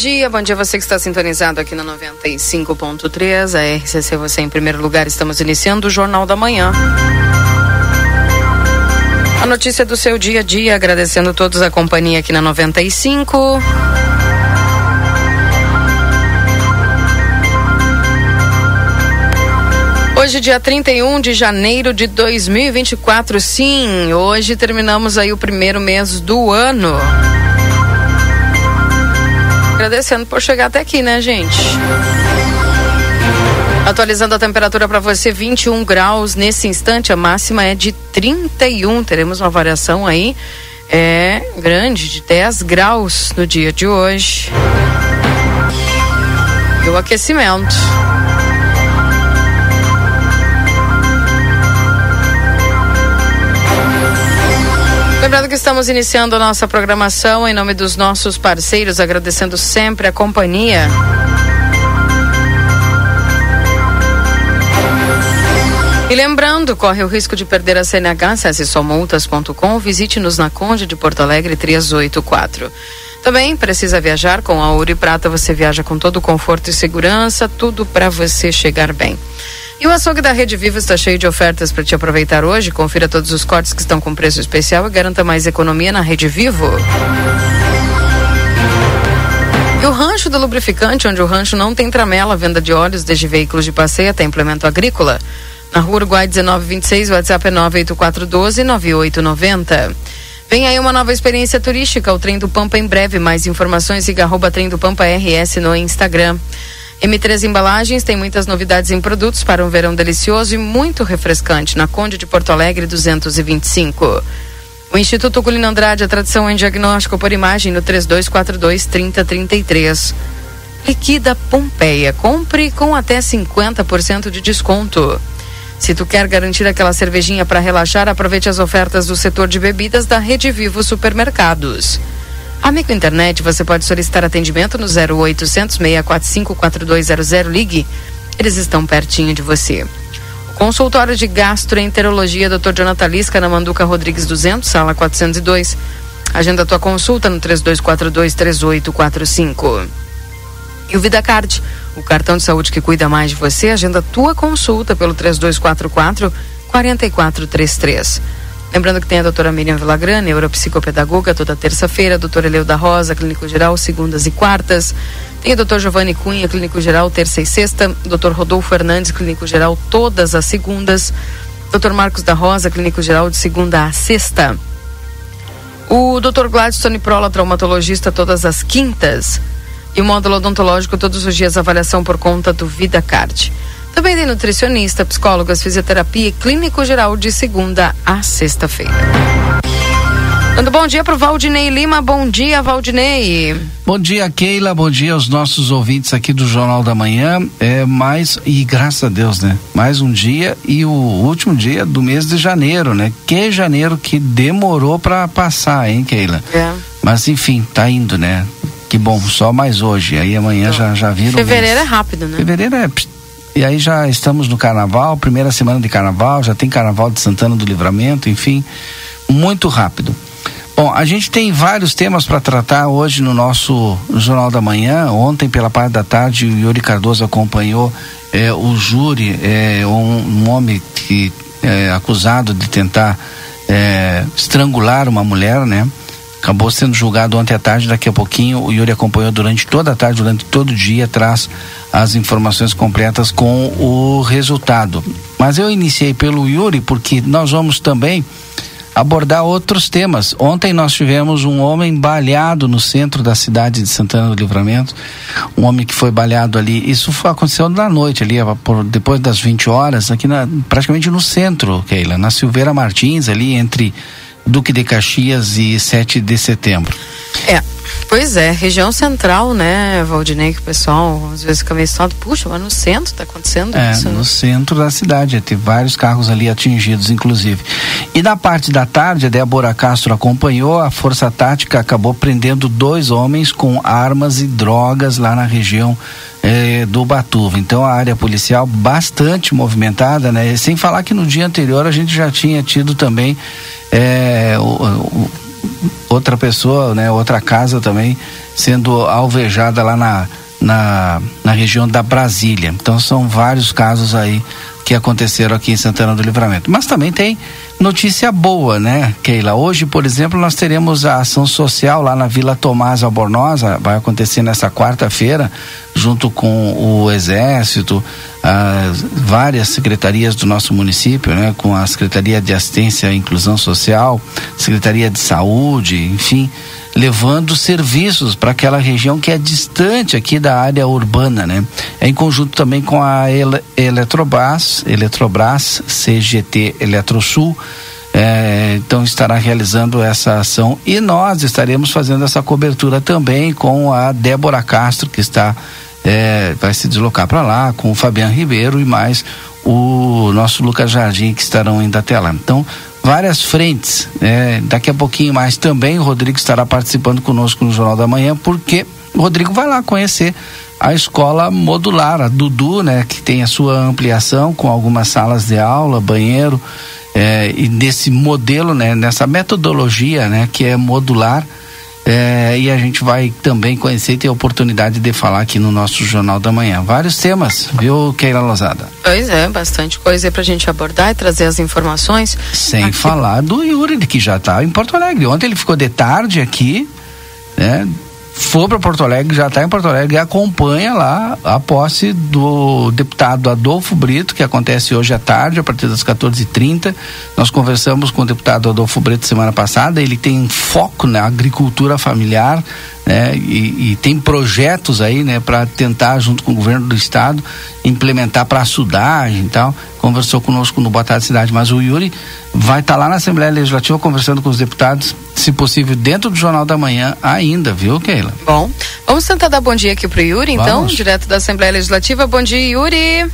Dia. Bom dia você que está sintonizado aqui na 95.3. A RCC você em primeiro lugar. Estamos iniciando o Jornal da Manhã. A notícia do seu dia a dia, agradecendo todos a companhia aqui na 95. Hoje, dia 31 de janeiro de 2024, sim, hoje terminamos aí o primeiro mês do ano. Agradecendo por chegar até aqui, né, gente? Atualizando a temperatura para você, 21 graus nesse instante, a máxima é de 31. Teremos uma variação aí é grande de 10 graus no dia de hoje. E o aquecimento. Lembrando que estamos iniciando a nossa programação em nome dos nossos parceiros, agradecendo sempre a companhia. E lembrando, corre o risco de perder a CNH, acesse somultas.com, visite-nos na Conde de Porto Alegre 384. Também precisa viajar com a Ouro e Prata, você viaja com todo conforto e segurança, tudo para você chegar bem. E o açougue da Rede Vivo está cheio de ofertas para te aproveitar hoje. Confira todos os cortes que estão com preço especial e garanta mais economia na Rede Vivo. E o rancho do lubrificante, onde o rancho não tem tramela, venda de óleos desde veículos de passeio até implemento agrícola. Na rua Uruguai 1926, o WhatsApp é 984129890. Vem aí uma nova experiência turística, o Trem do Pampa em breve. Mais informações, siga arroba Trem do Pampa RS no Instagram. M3 Embalagens tem muitas novidades em produtos para um verão delicioso e muito refrescante na Conde de Porto Alegre 225. O Instituto Culino Andrade, a tradição em diagnóstico por imagem no 3242 3033. Liquida Pompeia. Compre com até 50% de desconto. Se tu quer garantir aquela cervejinha para relaxar, aproveite as ofertas do setor de bebidas da Rede Vivo Supermercados. Amigo Internet, você pode solicitar atendimento no 0800 645 4200. Ligue, eles estão pertinho de você. Consultório de gastroenterologia Dr. Jonathan Lisca na Manduca Rodrigues 200, sala 402. Agenda tua consulta no 3242 3845. E o VidaCard, o cartão de saúde que cuida mais de você, agenda tua consulta pelo 3244 4433. Lembrando que tem a doutora Miriam Villagrana, neuropsicopedagoga, toda terça-feira, doutora Eleuda Rosa, clínico geral, segundas e quartas. Tem o doutor Giovanni Cunha, clínico geral, terça e sexta. Doutor Rodolfo Fernandes, clínico geral, todas as segundas. Doutor Marcos da Rosa, clínico geral, de segunda a sexta. O doutor Gladstone Prola, traumatologista, todas as quintas. E o módulo odontológico, todos os dias, avaliação por conta do VidaCard. Também tem nutricionista, psicólogas, fisioterapia e clínico geral de segunda a sexta-feira. Dando bom dia para o Valdinei Lima. Bom dia, Valdinei. Bom dia, Keila. Bom dia aos nossos ouvintes aqui do Jornal da Manhã. É mais, e graças a Deus, né? Mais um dia e o último dia do mês de janeiro, né? Que janeiro que demorou para passar, hein, Keila? É. Mas enfim, tá indo, né? Que bom, só mais hoje. Aí amanhã então, já, já vira Fevereiro é rápido, né? Fevereiro é e aí já estamos no carnaval, primeira semana de carnaval, já tem carnaval de Santana do Livramento, enfim, muito rápido. Bom, a gente tem vários temas para tratar hoje no nosso Jornal da Manhã. Ontem, pela parte da tarde, o Yuri Cardoso acompanhou é, o júri, é, um, um homem que é acusado de tentar é, estrangular uma mulher, né? Acabou sendo julgado ontem à tarde, daqui a pouquinho o Yuri acompanhou durante toda a tarde, durante todo o dia, traz as informações completas com o resultado. Mas eu iniciei pelo Yuri porque nós vamos também abordar outros temas. Ontem nós tivemos um homem baleado no centro da cidade de Santana do Livramento, um homem que foi baleado ali. Isso foi, aconteceu na noite ali, por, depois das 20 horas, aqui na, praticamente no centro, Keila, na Silveira Martins, ali entre Duque de Caxias e 7 de setembro. É, pois é, região central, né, Valdinei, que o pessoal às vezes fica meio estado, puxa, mas no centro está acontecendo é, isso, no né? centro da cidade, tem vários carros ali atingidos, inclusive. E na parte da tarde, a Débora Castro acompanhou, a Força Tática acabou prendendo dois homens com armas e drogas lá na região eh, do Batuva. Então a área policial bastante movimentada, né? Sem falar que no dia anterior a gente já tinha tido também é, o, o, outra pessoa, né, outra casa também sendo alvejada lá na, na, na região da Brasília. Então são vários casos aí que aconteceram aqui em Santana do Livramento. Mas também tem notícia boa, né, Keila? Hoje, por exemplo, nós teremos a ação social lá na Vila Tomás Albornoza, vai acontecer nessa quarta-feira, junto com o Exército, as várias secretarias do nosso município, né, com a Secretaria de Assistência e Inclusão Social, Secretaria de Saúde, enfim, levando serviços para aquela região que é distante aqui da área urbana, né? É em conjunto também com a Ele Eletrobras, Eletrobras, CGT Eletrosul, é, então estará realizando essa ação e nós estaremos fazendo essa cobertura também com a Débora Castro que está é, vai se deslocar para lá com o Fabiano Ribeiro e mais o nosso Lucas Jardim que estarão indo até lá. Então várias frentes. É, daqui a pouquinho mais também o Rodrigo estará participando conosco no Jornal da Manhã, porque o Rodrigo vai lá conhecer a escola modular, a Dudu, né, que tem a sua ampliação com algumas salas de aula, banheiro, é, e nesse modelo, né, nessa metodologia, né, que é modular, é, e a gente vai também conhecer e ter a oportunidade de falar aqui no nosso Jornal da Manhã. Vários temas, viu, Keila Lozada? Pois é, bastante coisa aí pra gente abordar e trazer as informações. Sem aqui... falar do Yuri, que já está em Porto Alegre. Ontem ele ficou de tarde aqui, né? For para Porto Alegre, já está em Porto Alegre e acompanha lá a posse do deputado Adolfo Brito, que acontece hoje à tarde, a partir das 14h30. Nós conversamos com o deputado Adolfo Brito semana passada, ele tem foco na agricultura familiar, né? E, e, tem projetos aí, né, para tentar junto com o governo do estado implementar para a sudagem e tal. Conversou conosco no Boa Tarde Cidade, mas o Yuri vai estar tá lá na Assembleia Legislativa conversando com os deputados, se possível dentro do Jornal da Manhã ainda, viu, Keila? Bom, vamos tentar dar bom dia aqui pro Yuri, então, vamos. direto da Assembleia Legislativa. Bom dia, Yuri.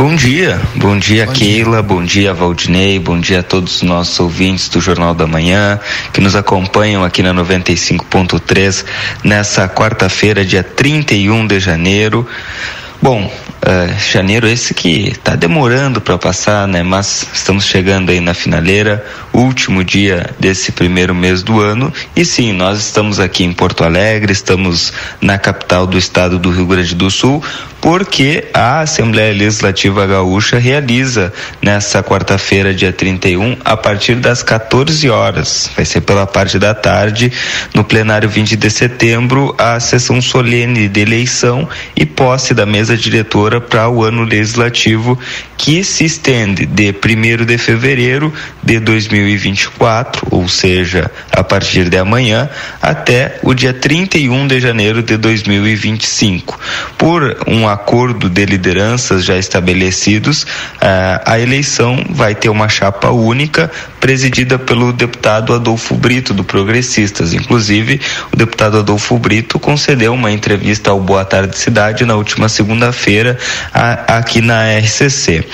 Bom dia, bom dia bom Keila, dia. bom dia Valdinei, bom dia a todos os nossos ouvintes do Jornal da Manhã que nos acompanham aqui na 95.3 nessa quarta-feira, dia 31 de janeiro. Bom, Uh, janeiro esse que está demorando para passar, né? Mas estamos chegando aí na finaleira, último dia desse primeiro mês do ano. E sim, nós estamos aqui em Porto Alegre, estamos na capital do estado do Rio Grande do Sul, porque a Assembleia Legislativa Gaúcha realiza nessa quarta-feira, dia 31, a partir das 14 horas. Vai ser pela parte da tarde, no plenário 20 de setembro, a sessão solene de eleição e posse da mesa diretora para o ano legislativo que se estende de 1 de fevereiro de 2024, ou seja, a partir de amanhã, até o dia 31 de janeiro de 2025. Por um acordo de lideranças já estabelecidos, a eleição vai ter uma chapa única presidida pelo deputado Adolfo Brito, do Progressistas. Inclusive, o deputado Adolfo Brito concedeu uma entrevista ao Boa Tarde Cidade na última segunda-feira aqui na RCC.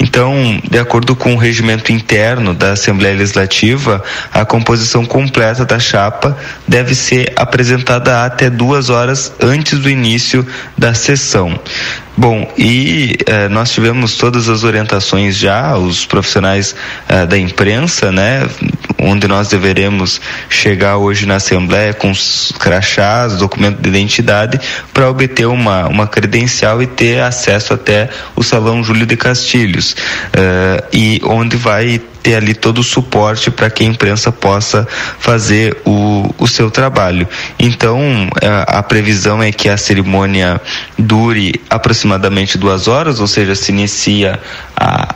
Então, de acordo com o regimento interno da Assembleia Legislativa, a composição completa da chapa deve ser apresentada até duas horas antes do início da sessão. Bom, e eh, nós tivemos todas as orientações já, os profissionais eh, da imprensa, né, onde nós deveremos chegar hoje na Assembleia com os crachás, documento de identidade, para obter uma, uma credencial e ter acesso até o Salão Júlio de Castilhos, eh, e onde vai ter ali todo o suporte para que a imprensa possa fazer o, o seu trabalho. Então, a, a previsão é que a cerimônia dure aproximadamente duas horas, ou seja, se inicia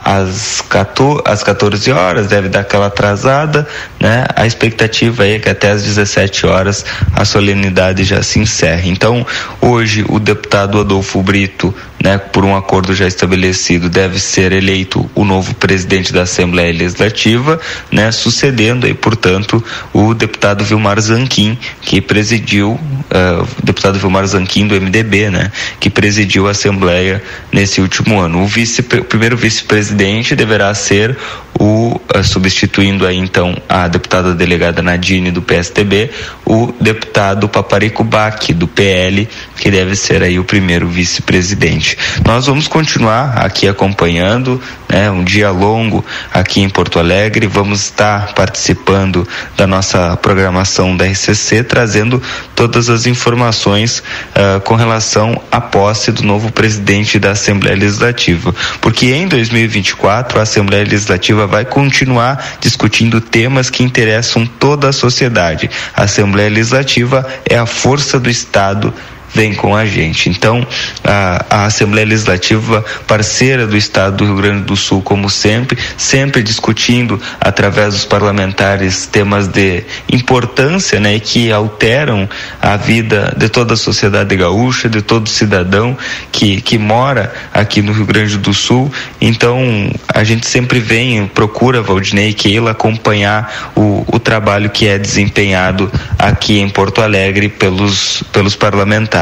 às 14, às 14 horas, deve dar aquela atrasada, né? A expectativa é que até às 17 horas a solenidade já se encerre. Então, hoje o deputado Adolfo Brito né, por um acordo já estabelecido, deve ser eleito o novo presidente da Assembleia Legislativa, né, sucedendo aí, portanto, o deputado Vilmar Zanquim, que presidiu, uh, deputado Vilmar Zanquim do MDB, né, que presidiu a Assembleia nesse último ano. O, vice, o primeiro vice-presidente deverá ser o uh, substituindo aí então a deputada delegada Nadine do PSTB, o deputado Paparico Bac do PL, que deve ser aí o primeiro vice-presidente. Nós vamos continuar aqui acompanhando, né, um dia longo aqui em Porto Alegre, vamos estar participando da nossa programação da RCC, trazendo todas as informações uh, com relação à posse do novo presidente da Assembleia Legislativa, porque em 2024 a Assembleia Legislativa vai continuar discutindo temas que interessam toda a sociedade. A Assembleia Legislativa é a força do Estado vem com a gente. Então, a, a, Assembleia Legislativa, parceira do Estado do Rio Grande do Sul, como sempre, sempre discutindo através dos parlamentares temas de importância, né, que alteram a vida de toda a sociedade gaúcha, de todo cidadão que, que mora aqui no Rio Grande do Sul. Então, a gente sempre vem, procura, Valdinei e Keila, acompanhar o, o trabalho que é desempenhado aqui em Porto Alegre pelos, pelos parlamentares.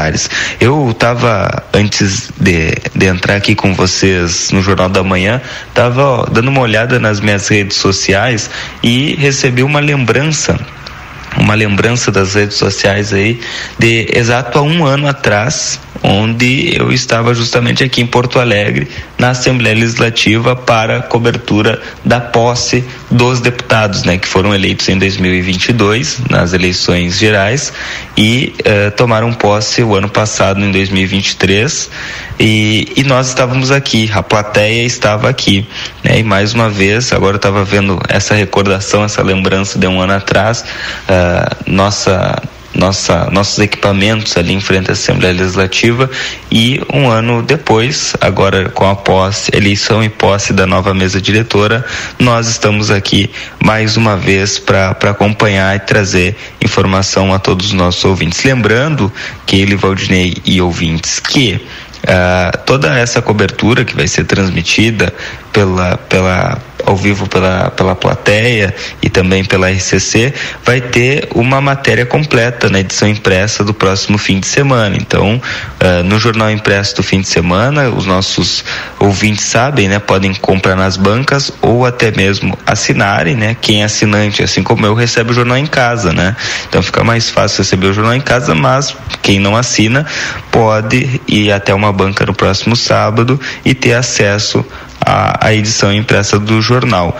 Eu estava, antes de, de entrar aqui com vocês no Jornal da Manhã, estava dando uma olhada nas minhas redes sociais e recebi uma lembrança uma lembrança das redes sociais aí de exato há um ano atrás, onde eu estava justamente aqui em Porto Alegre, na Assembleia Legislativa, para cobertura da posse dos deputados, né, que foram eleitos em 2022 nas eleições gerais e uh, tomaram posse o ano passado em 2023 e, e nós estávamos aqui, a plateia estava aqui, né, e mais uma vez agora eu estava vendo essa recordação, essa lembrança de um ano atrás, uh, nossa nossa, nossos equipamentos ali em frente à Assembleia Legislativa e um ano depois, agora com a posse, eleição e posse da nova mesa diretora, nós estamos aqui mais uma vez para acompanhar e trazer informação a todos os nossos ouvintes. Lembrando que ele, Valdinei e ouvintes, que uh, toda essa cobertura que vai ser transmitida pela, pela ao vivo pela, pela plateia e também pela RCC, vai ter uma matéria completa na edição impressa do próximo fim de semana. Então, uh, no jornal impresso do fim de semana, os nossos ouvintes sabem, né, podem comprar nas bancas ou até mesmo assinarem, né? Quem é assinante, assim como eu, recebe o jornal em casa, né? Então fica mais fácil receber o jornal em casa, mas quem não assina pode ir até uma banca no próximo sábado e ter acesso a, a edição impressa do jornal.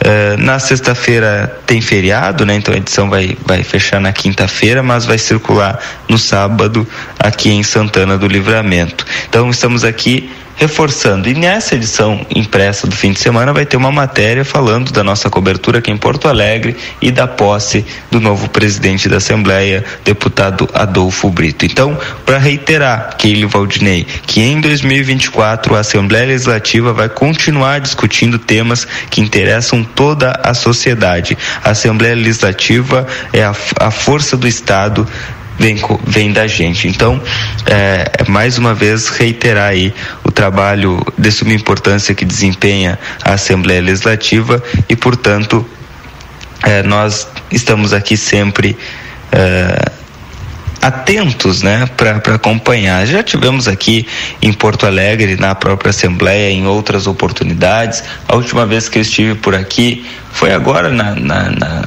Uh, na sexta-feira tem feriado, né? Então a edição vai, vai fechar na quinta-feira, mas vai circular no sábado aqui em Santana do Livramento. Então estamos aqui reforçando. E nessa edição impressa do fim de semana vai ter uma matéria falando da nossa cobertura aqui em Porto Alegre e da posse do novo presidente da Assembleia, deputado Adolfo Brito. Então, para reiterar, Keilo Valdinei, que em 2024 a Assembleia Legislativa vai continuar discutindo temas que interessam toda a sociedade. A Assembleia Legislativa é a, a força do Estado vem, vem da gente. Então, é, mais uma vez, reiterar aí trabalho de suma importância que desempenha a Assembleia Legislativa e, portanto, é, nós estamos aqui sempre. É, atentos né, para acompanhar. Já tivemos aqui em Porto Alegre, na própria Assembleia, em outras oportunidades. A última vez que eu estive por aqui foi agora na, na, na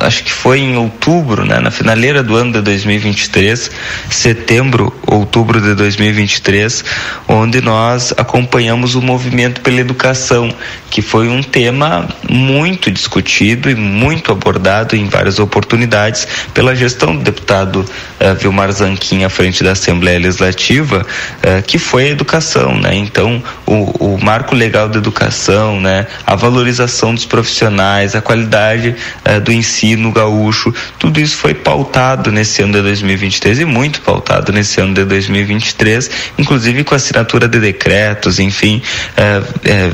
acho que foi em outubro, né, na finaleira do ano de 2023, setembro, outubro de 2023, onde nós acompanhamos o movimento pela educação, que foi um tema muito discutido e muito abordado em várias oportunidades pela gestão do deputado uh, Vilmar Zanquim à frente da Assembleia Legislativa, uh, que foi a educação, né? Então, o, o marco legal da educação, né, a valorização dos profissionais, a qualidade uh, do ensino ensino gaúcho, tudo isso foi pautado nesse ano de 2023 e muito pautado nesse ano de 2023, inclusive com a assinatura de decretos, enfim, é, é,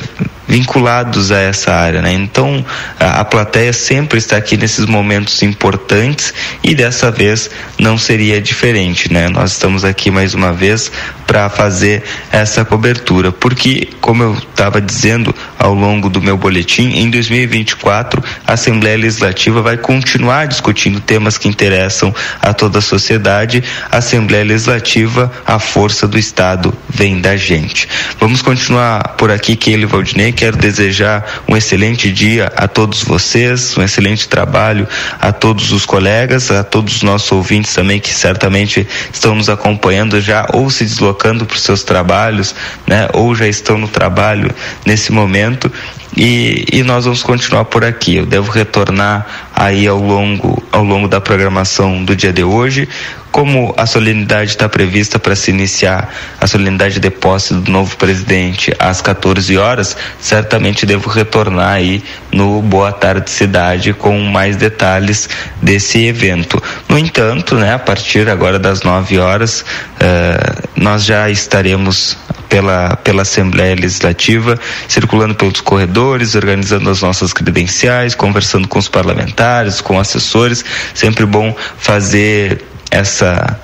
vinculados a essa área, né? Então a, a, plateia sempre está aqui nesses momentos importantes e dessa vez não seria diferente, né? Nós estamos aqui mais uma vez para fazer essa cobertura, porque como eu estava dizendo ao longo do meu boletim, em 2024 a Assembleia Legislativa vai continuar discutindo temas que interessam a toda a sociedade. A Assembleia Legislativa, a força do Estado vem da gente. Vamos continuar por aqui, Keila Valdinei quero desejar um excelente dia a todos vocês, um excelente trabalho a todos os colegas, a todos os nossos ouvintes também que certamente estão nos acompanhando já ou se deslocando para os seus trabalhos, né, ou já estão no trabalho nesse momento. E, e, nós vamos continuar por aqui. Eu devo retornar aí ao longo, ao longo da programação do dia de hoje como a solenidade está prevista para se iniciar a solenidade de posse do novo presidente às 14 horas, certamente devo retornar aí no Boa Tarde Cidade com mais detalhes desse evento. No entanto, né, a partir agora das 9 horas, uh, nós já estaremos pela, pela Assembleia Legislativa, circulando pelos corredores, organizando as nossas credenciais, conversando com os parlamentares, com assessores. Sempre bom fazer essa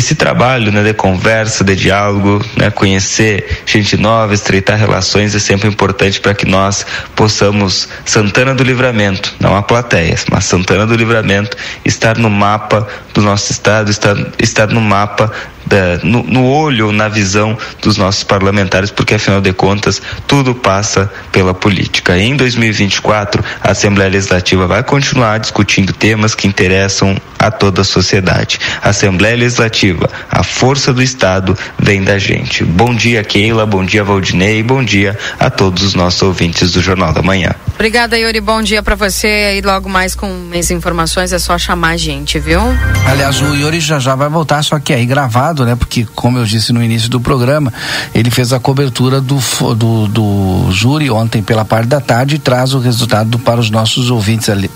esse trabalho né, de conversa, de diálogo, né, conhecer gente nova, estreitar relações é sempre importante para que nós possamos, Santana do Livramento, não a plateia, mas Santana do Livramento, estar no mapa do nosso estado, estar, estar no mapa da, no, no, olho, na visão dos nossos parlamentares, porque afinal de contas tudo passa pela política. Em 2024, a Assembleia Legislativa vai continuar discutindo temas que interessam a toda a sociedade. A Assembleia Legislativa, a força do Estado vem da gente. Bom dia, Keila, bom dia, Valdinei, bom dia a todos os nossos ouvintes do Jornal da Manhã. Obrigada, Yuri. Bom dia para você. E logo mais com mais informações é só chamar a gente, viu? Aliás, o Yuri já já vai voltar, só que aí gravado, né? Porque, como eu disse no início do programa, ele fez a cobertura do, do, do júri ontem pela parte da tarde e traz o resultado para os nossos ouvintes ali,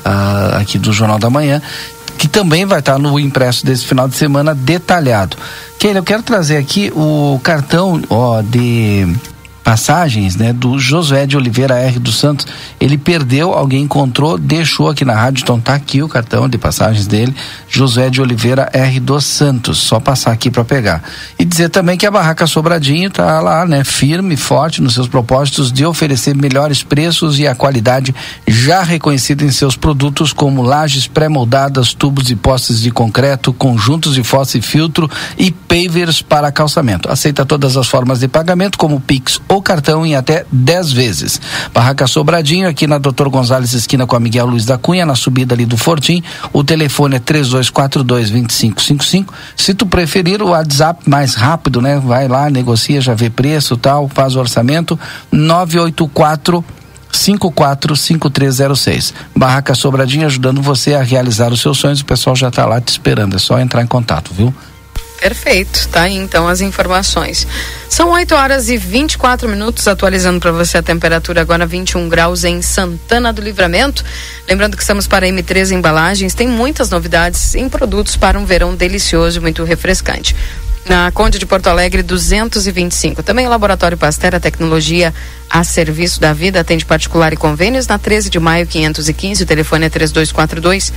aqui do Jornal da Manhã que também vai estar no impresso desse final de semana detalhado. Keila, eu quero trazer aqui o cartão ó, de passagens, né, do Josué de Oliveira R dos Santos. Ele perdeu, alguém encontrou, deixou aqui na rádio, então tá aqui o cartão de passagens dele, Josué de Oliveira R dos Santos. Só passar aqui para pegar. E dizer também que a Barraca Sobradinho tá lá, né, firme, forte nos seus propósitos de oferecer melhores preços e a qualidade já reconhecida em seus produtos como lajes pré-moldadas, tubos e postes de concreto, conjuntos de fossa e filtro e pavers para calçamento. Aceita todas as formas de pagamento como Pix cartão em até 10 vezes. Barraca Sobradinho, aqui na Doutor Gonzalez, esquina com a Miguel Luiz da Cunha, na subida ali do Fortim. O telefone é 3242-2555. Se tu preferir o WhatsApp mais rápido, né? Vai lá, negocia, já vê preço tal, faz o orçamento. 984 545306. Barraca Sobradinho ajudando você a realizar os seus sonhos. O pessoal já está lá te esperando. É só entrar em contato, viu? Perfeito, tá aí então as informações. São 8 horas e 24 minutos, atualizando para você a temperatura agora 21 graus em Santana do Livramento. Lembrando que estamos para M3 Embalagens, tem muitas novidades em produtos para um verão delicioso e muito refrescante. Na Conde de Porto Alegre 225. Também o Laboratório Pastera Tecnologia a serviço da vida, atende particular e convênios na 13 de maio 515, o telefone é 3242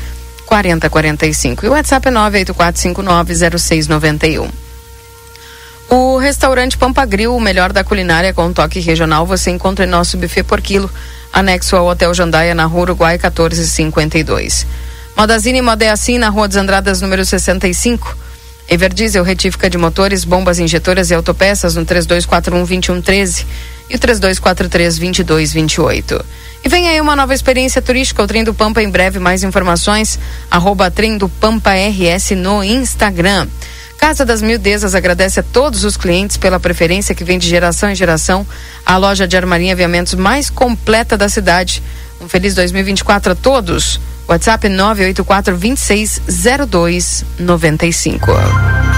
4045. E o WhatsApp é 984590691. O restaurante Pampa Grill, o melhor da culinária com toque regional, você encontra em nosso buffet por quilo, anexo ao Hotel Jandaia, na Rua Uruguai 1452. Modazine Moda é assim, na Rua dos Andradas, número 65. Everdiesel, retífica de motores, bombas injetoras e autopeças no 3241-2113 e o 3243-2228. E vem aí uma nova experiência turística, o Trem do Pampa em breve, mais informações, arroba Trem do Pampa RS no Instagram. Casa das Mildezas agradece a todos os clientes pela preferência que vem de geração em geração. A loja de armarinha e aviamentos mais completa da cidade. Um feliz 2024 a todos. WhatsApp 984 260295.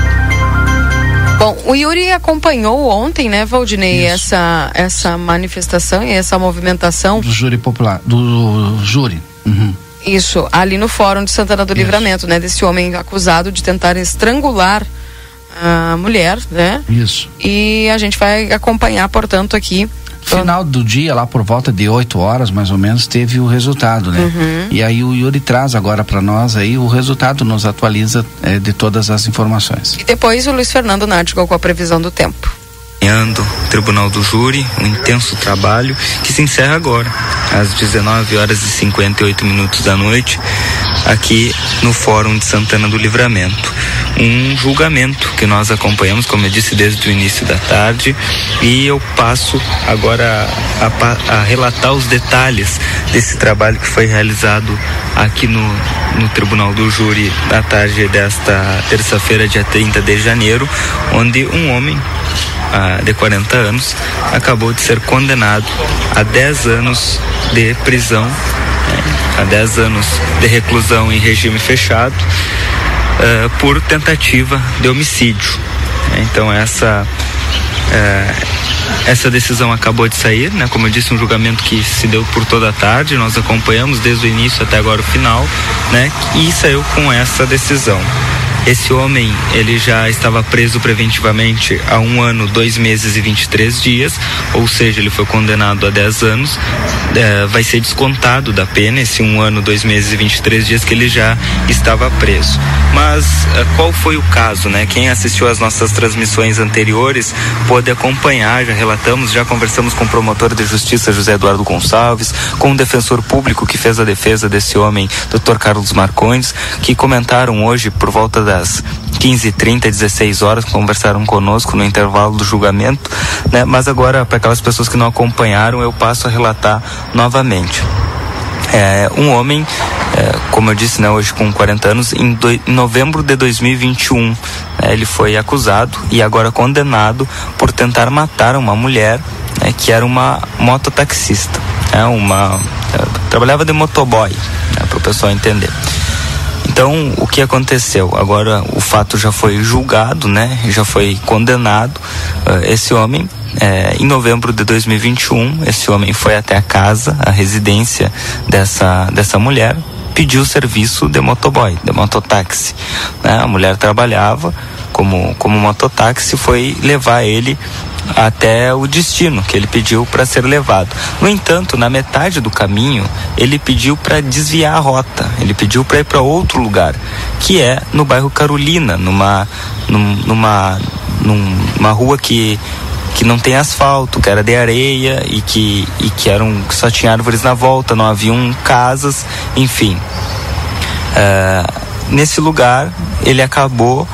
Bom, o Yuri acompanhou ontem, né, Valdinei, essa, essa manifestação e essa movimentação. Do júri popular, do, do júri. Uhum. Isso, ali no Fórum de Santana do Isso. Livramento, né? Desse homem acusado de tentar estrangular a mulher, né? Isso. E a gente vai acompanhar, portanto, aqui final do dia, lá por volta de 8 horas mais ou menos, teve o resultado, né? Uhum. E aí o Yuri traz agora para nós aí o resultado, nos atualiza é, de todas as informações. E depois o Luiz Fernando Nático com a previsão do tempo acompanhando o Tribunal do Júri, um intenso trabalho que se encerra agora, às 19 horas e 58 minutos da noite, aqui no Fórum de Santana do Livramento. Um julgamento que nós acompanhamos, como eu disse, desde o início da tarde, e eu passo agora a, a relatar os detalhes desse trabalho que foi realizado aqui no, no Tribunal do Júri na tarde desta terça-feira, dia 30 de janeiro, onde um homem de 40 anos, acabou de ser condenado a 10 anos de prisão, né, a 10 anos de reclusão em regime fechado, uh, por tentativa de homicídio. Então essa uh, essa decisão acabou de sair, né? Como eu disse, um julgamento que se deu por toda a tarde, nós acompanhamos desde o início até agora o final, né? E saiu com essa decisão. Esse homem, ele já estava preso preventivamente há um ano, dois meses e 23 dias, ou seja, ele foi condenado a 10 anos. É, vai ser descontado da pena esse um ano, dois meses e 23 dias que ele já estava preso. Mas é, qual foi o caso, né? Quem assistiu às nossas transmissões anteriores pôde acompanhar, já relatamos, já conversamos com o promotor de justiça José Eduardo Gonçalves, com o defensor público que fez a defesa desse homem, Dr. Carlos Marcondes, que comentaram hoje por volta das 15, 30, 16 horas, conversaram conosco no intervalo do julgamento, né? Mas agora, para aquelas pessoas que não acompanharam, eu passo a relatar novamente. É, um homem, é, como eu disse, né, hoje com 40 anos, em, do, em novembro de 2021, né, ele foi acusado e agora condenado por tentar matar uma mulher né, que era uma mototaxista, né, uma é, trabalhava de motoboy, né, para o pessoal entender. Então, o que aconteceu? Agora o fato já foi julgado, né? Já foi condenado. Uh, esse homem, é, em novembro de 2021, esse homem foi até a casa, a residência dessa, dessa mulher, pediu serviço de motoboy, de mototáxi. Né? A mulher trabalhava como, como mototáxi, foi levar ele até o destino que ele pediu para ser levado. No entanto, na metade do caminho, ele pediu para desviar a rota, ele pediu para ir para outro lugar, que é no bairro Carolina, numa, numa, numa rua que que não tem asfalto, que era de areia e que, e que eram, só tinha árvores na volta, não haviam casas, enfim. Uh, nesse lugar ele acabou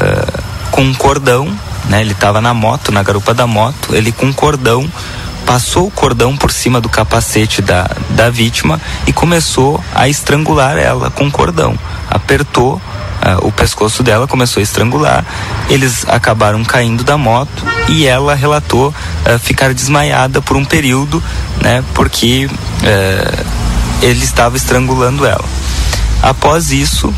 uh, com um cordão né? Ele estava na moto, na garupa da moto, ele com um cordão passou o cordão por cima do capacete da, da vítima e começou a estrangular ela com o cordão. Apertou uh, o pescoço dela, começou a estrangular. Eles acabaram caindo da moto e ela relatou uh, ficar desmaiada por um período, né? Porque uh, ele estava estrangulando ela. Após isso,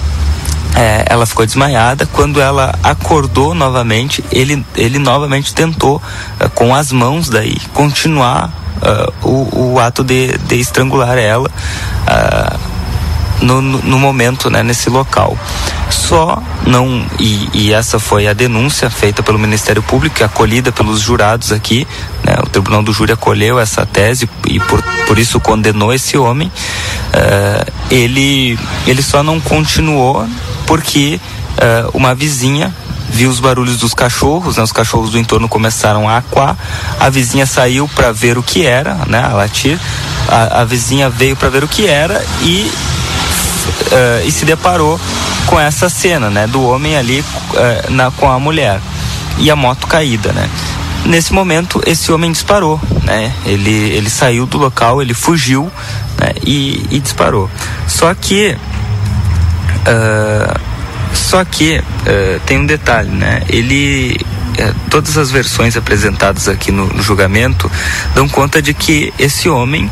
é, ela ficou desmaiada. Quando ela acordou novamente, ele, ele novamente tentou, uh, com as mãos daí, continuar uh, o, o, ato de, de estrangular ela. Uh, no, no, momento, né, nesse local. Só não, e, e, essa foi a denúncia feita pelo Ministério Público, acolhida pelos jurados aqui, né, o Tribunal do Júri acolheu essa tese e por, por isso condenou esse homem. Ele, ele só não continuou porque uh, uma vizinha viu os barulhos dos cachorros, né? os cachorros do entorno começaram a aquar, a vizinha saiu para ver o que era, né? a latir, a, a vizinha veio para ver o que era e, uh, e se deparou com essa cena, né? do homem ali uh, na, com a mulher e a moto caída, né? Nesse momento, esse homem disparou, né? Ele, ele saiu do local, ele fugiu né? e, e disparou. Só que Uh, só que uh, tem um detalhe, né? Ele uh, todas as versões apresentadas aqui no, julgamento dão conta de que esse homem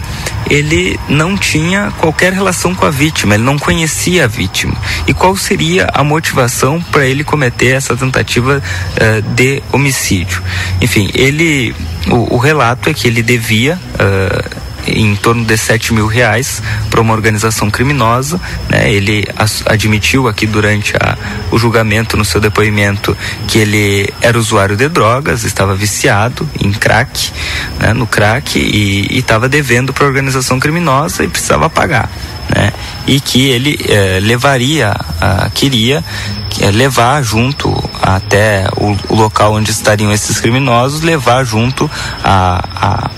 ele não tinha qualquer relação com a vítima, ele não conhecia a vítima. E qual seria a motivação para ele cometer essa tentativa uh, de homicídio? Enfim, ele o, o, relato é que ele devia em torno de 7 mil reais para uma organização criminosa. Né? Ele admitiu aqui durante a, o julgamento, no seu depoimento, que ele era usuário de drogas, estava viciado em crack, né? no crack, e estava devendo para a organização criminosa e precisava pagar. Né? E que ele eh, levaria, queria eh, levar junto até o, o, local onde estariam esses criminosos, levar junto a, a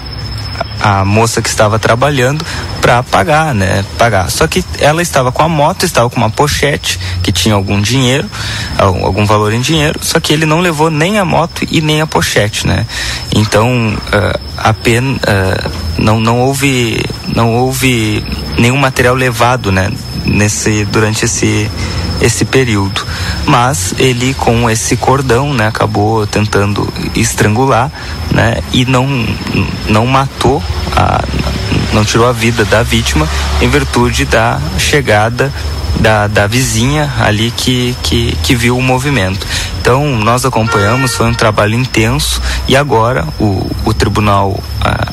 a moça que estava trabalhando para pagar, né? Pagar. Só que ela estava com a moto, estava com uma pochete que tinha algum dinheiro, algum valor em dinheiro, só que ele não levou nem a moto e nem a pochete, né? Então, uh, a pena, uh, não, não houve não houve nenhum material levado, né? Nesse durante esse esse período. Mas ele com esse cordão, né, acabou tentando estrangular, né, e não não matou a, não tirou a vida da vítima em virtude da chegada da, da vizinha ali que, que, que viu o movimento. Então, nós acompanhamos, foi um trabalho intenso e agora o, o tribunal. Ah,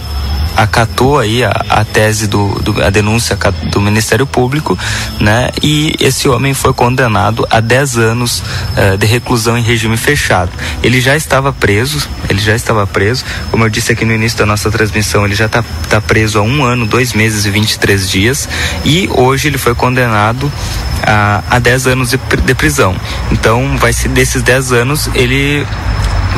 acatou aí a, a tese do, do, a denúncia do Ministério Público, né? E esse homem foi condenado a 10 anos uh, de reclusão em regime fechado. Ele já estava preso, ele já estava preso, como eu disse aqui no início da nossa transmissão, ele já está tá preso há um ano, dois meses e 23 dias, e hoje ele foi condenado a, a 10 anos de, de prisão. Então, vai ser desses 10 anos, ele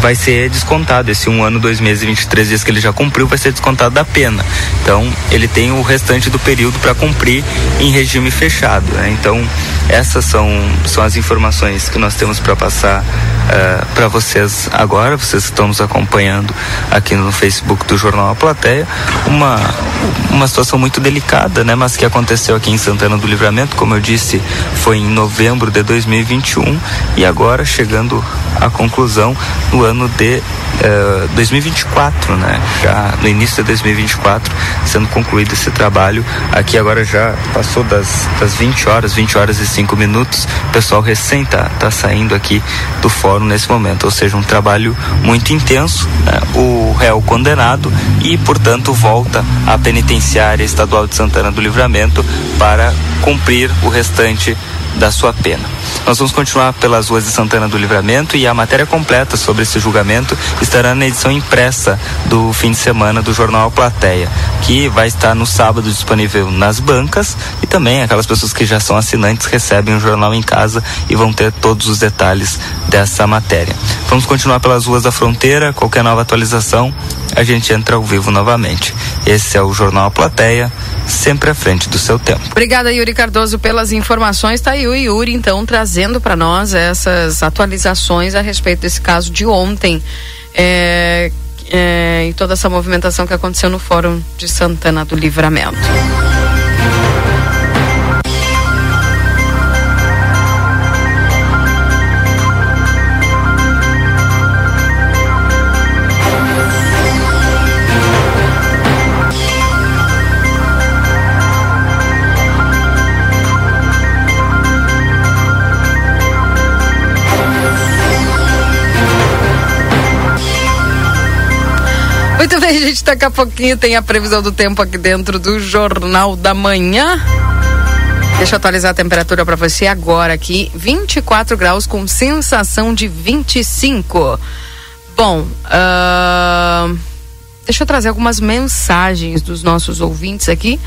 vai ser descontado. Esse um ano, dois meses e 23 dias que ele já cumpriu vai ser descontado da pena. Então, ele tem o restante do período para cumprir em regime fechado. Né? Então, essas são, são as informações que nós temos para passar eh, para vocês agora, vocês que estão nos acompanhando aqui no Facebook do Jornal A Plateia. Uma, uma situação muito delicada, né? mas que aconteceu aqui em Santana do Livramento, como eu disse, foi em novembro de 2021 e agora chegando à conclusão no ano de uh, eh, 2024, né? Já no início de 2024, sendo concluído esse trabalho. Aqui agora já passou das, das 20 horas, 20 horas e 5 minutos. O pessoal recém tá, tá saindo aqui do fórum nesse momento, ou seja, um trabalho muito intenso. Né? O réu condenado e, portanto, volta à penitenciária estadual de Santana do Livramento para cumprir o restante da sua pena. Nós vamos continuar pelas ruas de Santana do Livramento e a matéria completa sobre esse julgamento estará na edição impressa do fim de semana do jornal Plateia, que vai estar no sábado disponível nas bancas e também aquelas pessoas que já são assinantes recebem o jornal em casa e vão ter todos os detalhes dessa matéria. Vamos continuar pelas ruas da fronteira, qualquer nova atualização, a gente entra ao vivo novamente. Esse é o Jornal Plateia, sempre à frente do seu tempo. Obrigada, Yuri Cardoso, pelas informações. Está aí o Yuri, então, trazendo para nós essas atualizações a respeito desse caso de ontem. É, é, e toda essa movimentação que aconteceu no Fórum de Santana do Livramento. Gente. Daqui a pouquinho tem a previsão do tempo aqui dentro do Jornal da Manhã. Deixa eu atualizar a temperatura para você agora aqui. 24 graus com sensação de 25. Bom, uh, deixa eu trazer algumas mensagens dos nossos ouvintes aqui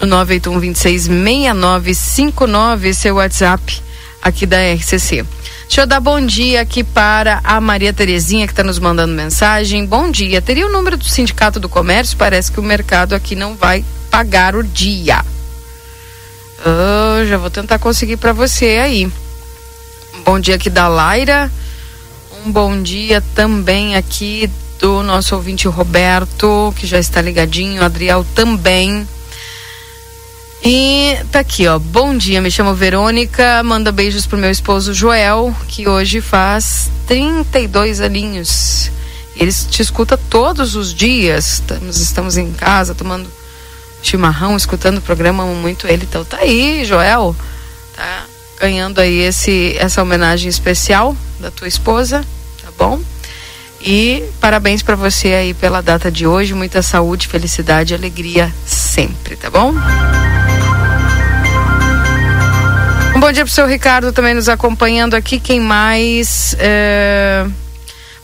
no 981 26 6959, seu WhatsApp aqui da RCC. Deixa eu dar bom dia aqui para a Maria Terezinha, que está nos mandando mensagem. Bom dia. Teria o número do Sindicato do Comércio? Parece que o mercado aqui não vai pagar o dia. Oh, já vou tentar conseguir para você aí. Bom dia aqui da Laira. Um bom dia também aqui do nosso ouvinte Roberto, que já está ligadinho. Adriel também. E tá aqui, ó. Bom dia, me chamo Verônica. Manda beijos pro meu esposo Joel, que hoje faz 32 aninhos. Ele te escuta todos os dias. Estamos, estamos em casa tomando chimarrão, escutando o programa muito ele. Então tá aí, Joel. Tá ganhando aí esse, essa homenagem especial da tua esposa, tá bom? E parabéns para você aí pela data de hoje. Muita saúde, felicidade e alegria sempre, tá bom? Bom dia pro seu Ricardo também nos acompanhando aqui. Quem mais? É...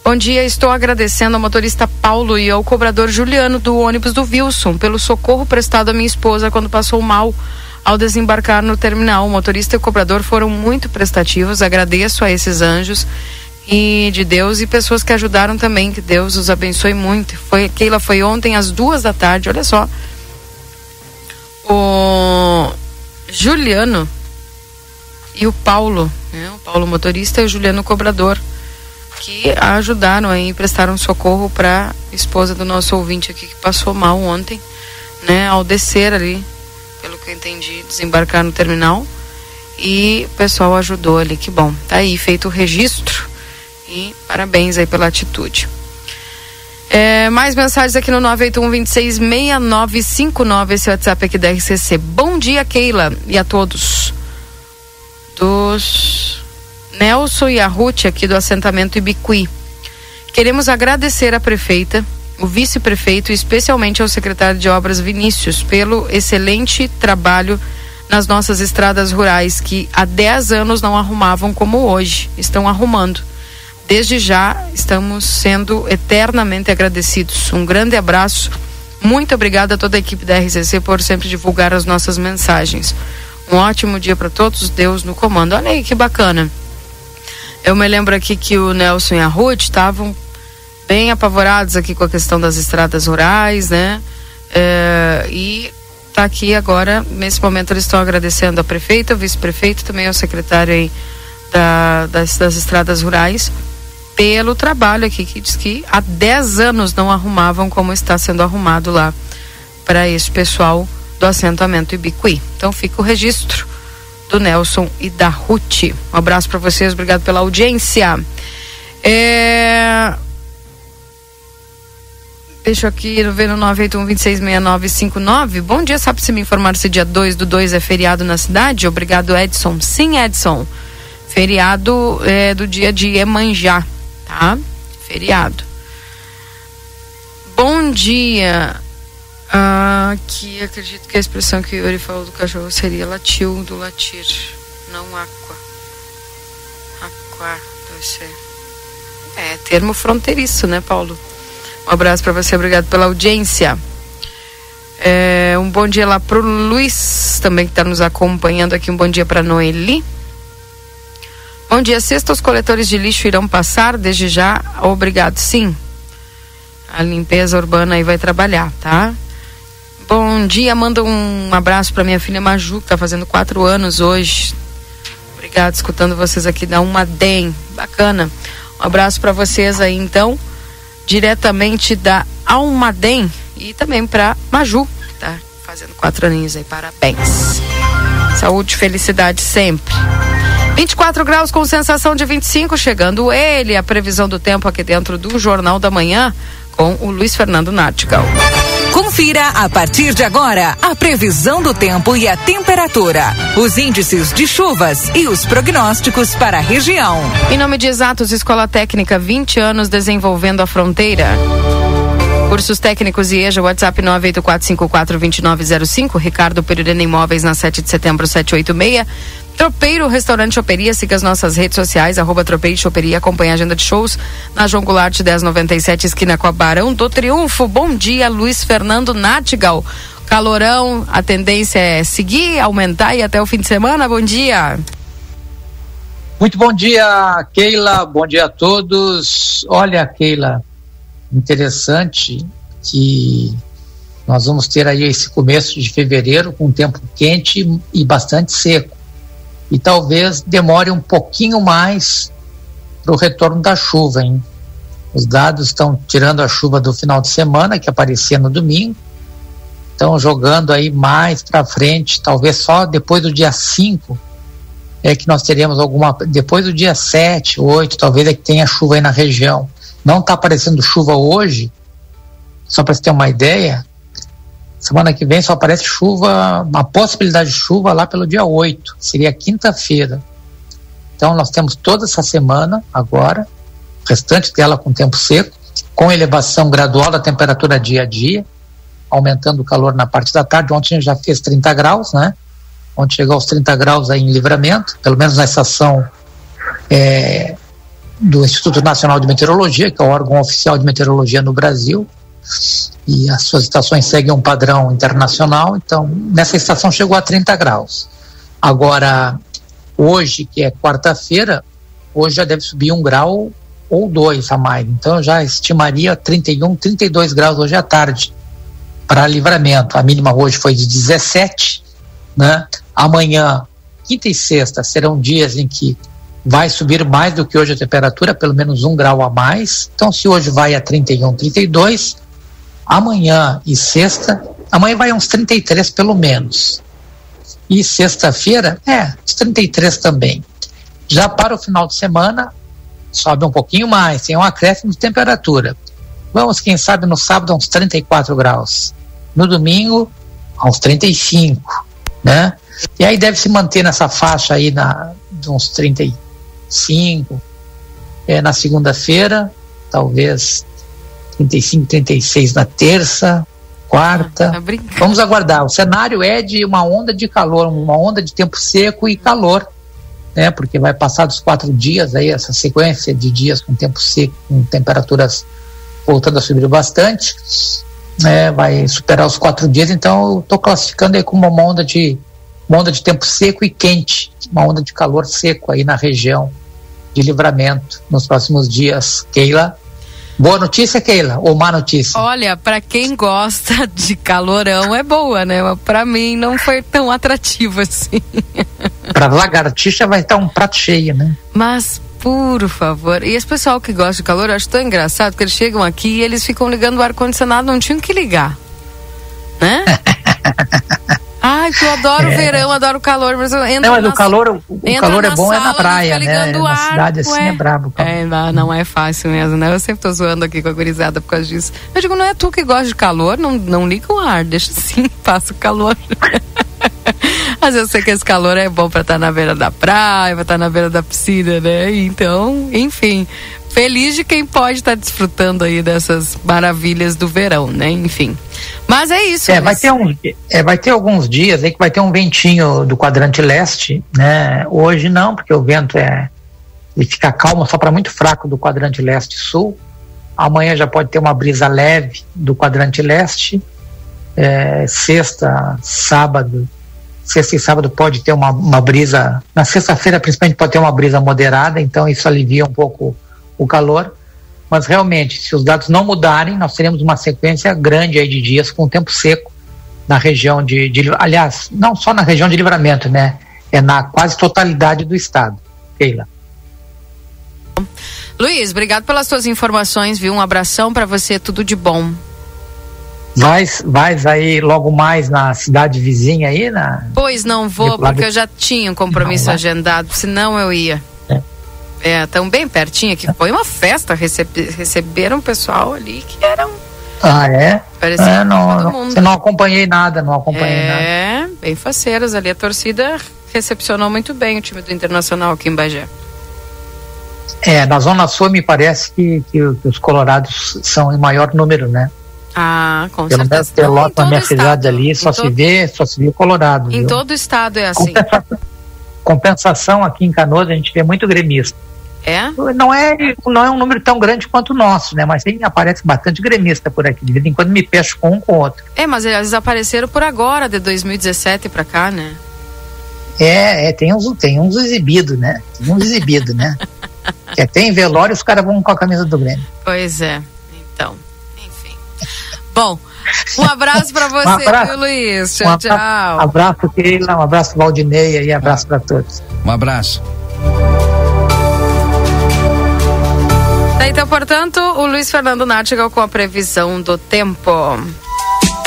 Bom dia, estou agradecendo ao motorista Paulo e ao cobrador Juliano do ônibus do Wilson pelo socorro prestado à minha esposa quando passou mal ao desembarcar no terminal. O motorista e o cobrador foram muito prestativos. Agradeço a esses anjos e de Deus e pessoas que ajudaram também. Que Deus os abençoe muito. Foi Keila foi ontem às duas da tarde. Olha só, o Juliano e o Paulo, né? o Paulo motorista e o Juliano cobrador, que ajudaram aí, prestaram socorro para esposa do nosso ouvinte aqui que passou mal ontem, né? Ao descer ali, pelo que eu entendi, desembarcar no terminal e o pessoal ajudou ali, que bom. Tá aí feito o registro e parabéns aí pela atitude. É, mais mensagens aqui no 981-266959, esse WhatsApp aqui da RCC. Bom dia, Keila, e a todos. Dos Nelson e a Ruth aqui do assentamento Ibiqui. Queremos agradecer à prefeita, o vice-prefeito e especialmente ao secretário de Obras Vinícius pelo excelente trabalho nas nossas estradas rurais que há 10 anos não arrumavam como hoje. Estão arrumando. Desde já estamos sendo eternamente agradecidos. Um grande abraço. Muito obrigada a toda a equipe da RCC por sempre divulgar as nossas mensagens. Um ótimo dia para todos. Deus no comando. Olha aí que bacana. Eu me lembro aqui que o Nelson e a Ruth estavam bem apavorados aqui com a questão das estradas rurais, né? É, e tá aqui agora, nesse momento eles estão agradecendo a prefeita, o vice-prefeito, também ao secretário aí da, das, das estradas rurais pelo trabalho aqui, que diz que há 10 anos não arrumavam como está sendo arrumado lá para esse pessoal do assentamento Ibiqui. Então fica o registro do Nelson e da Ruth. Um abraço para vocês, obrigado pela audiência. É... Deixa eu aqui ver no 981-266959. Bom dia, sabe se me informar se dia 2 do 2 é feriado na cidade? Obrigado, Edson. Sim, Edson. Feriado é, do dia de Emanjá tá? Feriado. Bom dia. Ah, que acredito que a expressão que o Yuri falou do cachorro seria latiu do latir, não aqua. Aqua, deve ser. É, termo fronteiriço, né, Paulo? Um abraço para você, obrigado pela audiência. É, um bom dia lá pro Luiz, também que está nos acompanhando aqui. Um bom dia para Noeli. Bom dia, sexta, os coletores de lixo irão passar desde já. Obrigado, sim. A limpeza urbana aí vai trabalhar, tá? Bom dia, manda um abraço para minha filha Maju, que tá fazendo quatro anos hoje. Obrigado, escutando vocês aqui da Umadem. Bacana. Um abraço para vocês aí, então, diretamente da Almadem e também para Maju, que tá fazendo quatro aninhos aí. Parabéns. Saúde e felicidade sempre. 24 graus com sensação de 25, chegando ele, a previsão do tempo aqui dentro do Jornal da Manhã, com o Luiz Fernando Nartigal. Confira a partir de agora a previsão do tempo e a temperatura, os índices de chuvas e os prognósticos para a região. Em nome de Exatos Escola Técnica, 20 anos desenvolvendo a fronteira. Cursos técnicos e EJA, WhatsApp 984542905, Ricardo Pereira Imóveis na 7 de setembro 786. Tropeiro Restaurante Choperia, siga as nossas redes sociais, arroba Tropeiro Choperia, acompanhe a agenda de shows na João Goulart 1097, esquina com a Barão do Triunfo. Bom dia, Luiz Fernando Natigal. Calorão, a tendência é seguir, aumentar e até o fim de semana. Bom dia. Muito bom dia, Keila. Bom dia a todos. Olha, Keila, interessante que nós vamos ter aí esse começo de fevereiro com um tempo quente e bastante seco e talvez demore um pouquinho mais para o retorno da chuva, hein? Os dados estão tirando a chuva do final de semana, que aparecia no domingo, estão jogando aí mais para frente, talvez só depois do dia 5 é que nós teremos alguma. Depois do dia 7, 8, talvez é que tenha chuva aí na região. Não está aparecendo chuva hoje, só para você ter uma ideia, Semana que vem só aparece chuva, uma possibilidade de chuva lá pelo dia 8, seria quinta-feira. Então nós temos toda essa semana agora restante dela com tempo seco, com elevação gradual da temperatura dia a dia, aumentando o calor na parte da tarde. Ontem já fez 30 graus, né? Ontem chegou aos 30 graus aí em livramento, pelo menos na estação é, do Instituto Nacional de Meteorologia, que é o órgão oficial de meteorologia no Brasil, e as suas estações seguem um padrão internacional, então nessa estação chegou a 30 graus. Agora, hoje, que é quarta-feira, hoje já deve subir um grau ou dois a mais, então eu já estimaria 31, 32 graus hoje à tarde para livramento. A mínima hoje foi de 17, né? Amanhã, quinta e sexta serão dias em que vai subir mais do que hoje a temperatura, pelo menos um grau a mais. Então, se hoje vai a 31, 32, amanhã e sexta, amanhã vai uns 33 pelo menos. E sexta-feira, é, uns 33 também. Já para o final de semana, sobe um pouquinho mais, tem um acréscimo de temperatura. Vamos, quem sabe, no sábado, uns 34 graus. No domingo, uns 35, né? E aí deve se manter nessa faixa aí na, de uns 35. É, na segunda-feira, talvez 35, 36 na terça, quarta. Ah, Vamos aguardar. O cenário é de uma onda de calor, uma onda de tempo seco e calor, né? Porque vai passar dos quatro dias aí essa sequência de dias com tempo seco, com temperaturas voltando a subir bastante, né? Vai superar os quatro dias. Então, eu estou classificando aí como uma onda de uma onda de tempo seco e quente, uma onda de calor seco aí na região de livramento nos próximos dias. Keila. Boa notícia, Keila, ou má notícia? Olha, para quem gosta de calorão é boa, né? Para mim não foi tão atrativo assim. Para lagartixa vai estar um prato cheio, né? Mas por favor. E esse pessoal que gosta de calor, eu acho tão engraçado que eles chegam aqui e eles ficam ligando o ar-condicionado, não tinham que ligar. Né? Ai, eu adoro o é. verão, adoro o calor, mas eu entro Não, mas o calor, o calor é bom sala, é na praia, né? Na cidade assim é brabo. É, não, não é fácil mesmo, né? Eu sempre tô zoando aqui com a gurizada por causa disso. Eu digo, não é tu que gosta de calor, não, não liga o ar, deixa assim, passa o calor. Mas eu sei que esse calor é bom para estar tá na beira da praia, para estar tá na beira da piscina, né? Então, enfim, feliz de quem pode estar tá desfrutando aí dessas maravilhas do verão, né? Enfim. Mas é isso. É, vai ter, um, é, vai ter alguns dias aí que vai ter um ventinho do quadrante leste, né? Hoje não, porque o vento é ele fica calmo só para muito fraco do quadrante leste sul. Amanhã já pode ter uma brisa leve do quadrante leste. É, sexta, sábado, sexta e sábado pode ter uma, uma brisa. Na sexta-feira, principalmente, pode ter uma brisa moderada, então isso alivia um pouco o calor. Mas realmente, se os dados não mudarem, nós teremos uma sequência grande aí de dias com tempo seco na região de, de aliás, não só na região de livramento, né? É na quase totalidade do estado. Keila. Luiz, obrigado pelas suas informações, viu? Um abração para você, tudo de bom. Vais, vais aí logo mais na cidade vizinha aí, na. Pois não vou, porque eu já tinha um compromisso não, agendado, senão eu ia. É, tão bem pertinho aqui. Foi uma festa, recebe, receberam o pessoal ali que eram. Ah, é? Parecia é, não, mundo. não acompanhei nada, não acompanhei é, nada. É, bem faceiros ali. A torcida recepcionou muito bem o time do Internacional aqui em Bagé. É, na Zona Sul me parece que, que, que os colorados são em maior número, né? Ah, com Pelo certeza. Pelo menos na minha cidade ali, só se vê, só se vê colorado. Em viu? todo o estado é assim. Compensação aqui em Canoas a gente vê muito gremista. É? Não é, não é um número tão grande quanto o nosso, né? Mas tem, aparece bastante gremista por aqui. De vez em quando me fecho com um com o outro. É, mas eles apareceram por agora, de 2017 para cá, né? É, é, tem uns, tem uns exibidos, né? Tem uns exibidos, né? que até em velório os caras vão com a camisa do Grêmio. Pois é, então, enfim. Bom, um abraço para você, um abraço, viu, Luiz? Tchau, um abraço, tchau. Um abraço, Keila, um abraço, Valdinei e abraço para todos. Um abraço. Tá, então, portanto, o Luiz Fernando Nartigal com a previsão do tempo.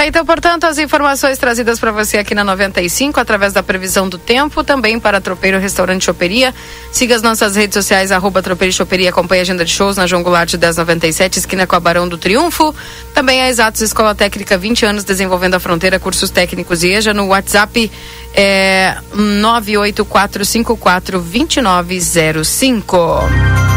Tá, então, portanto, as informações trazidas para você aqui na 95, através da previsão do tempo, também para Tropeiro Restaurante Choperia. Siga as nossas redes sociais, arroba Tropeiro Choperia, acompanhe a agenda de shows na João Goulart 1097, esquina com a Barão do Triunfo. Também a Exatos Escola Técnica, 20 anos desenvolvendo a fronteira, cursos técnicos e EJA no WhatsApp é 984542905.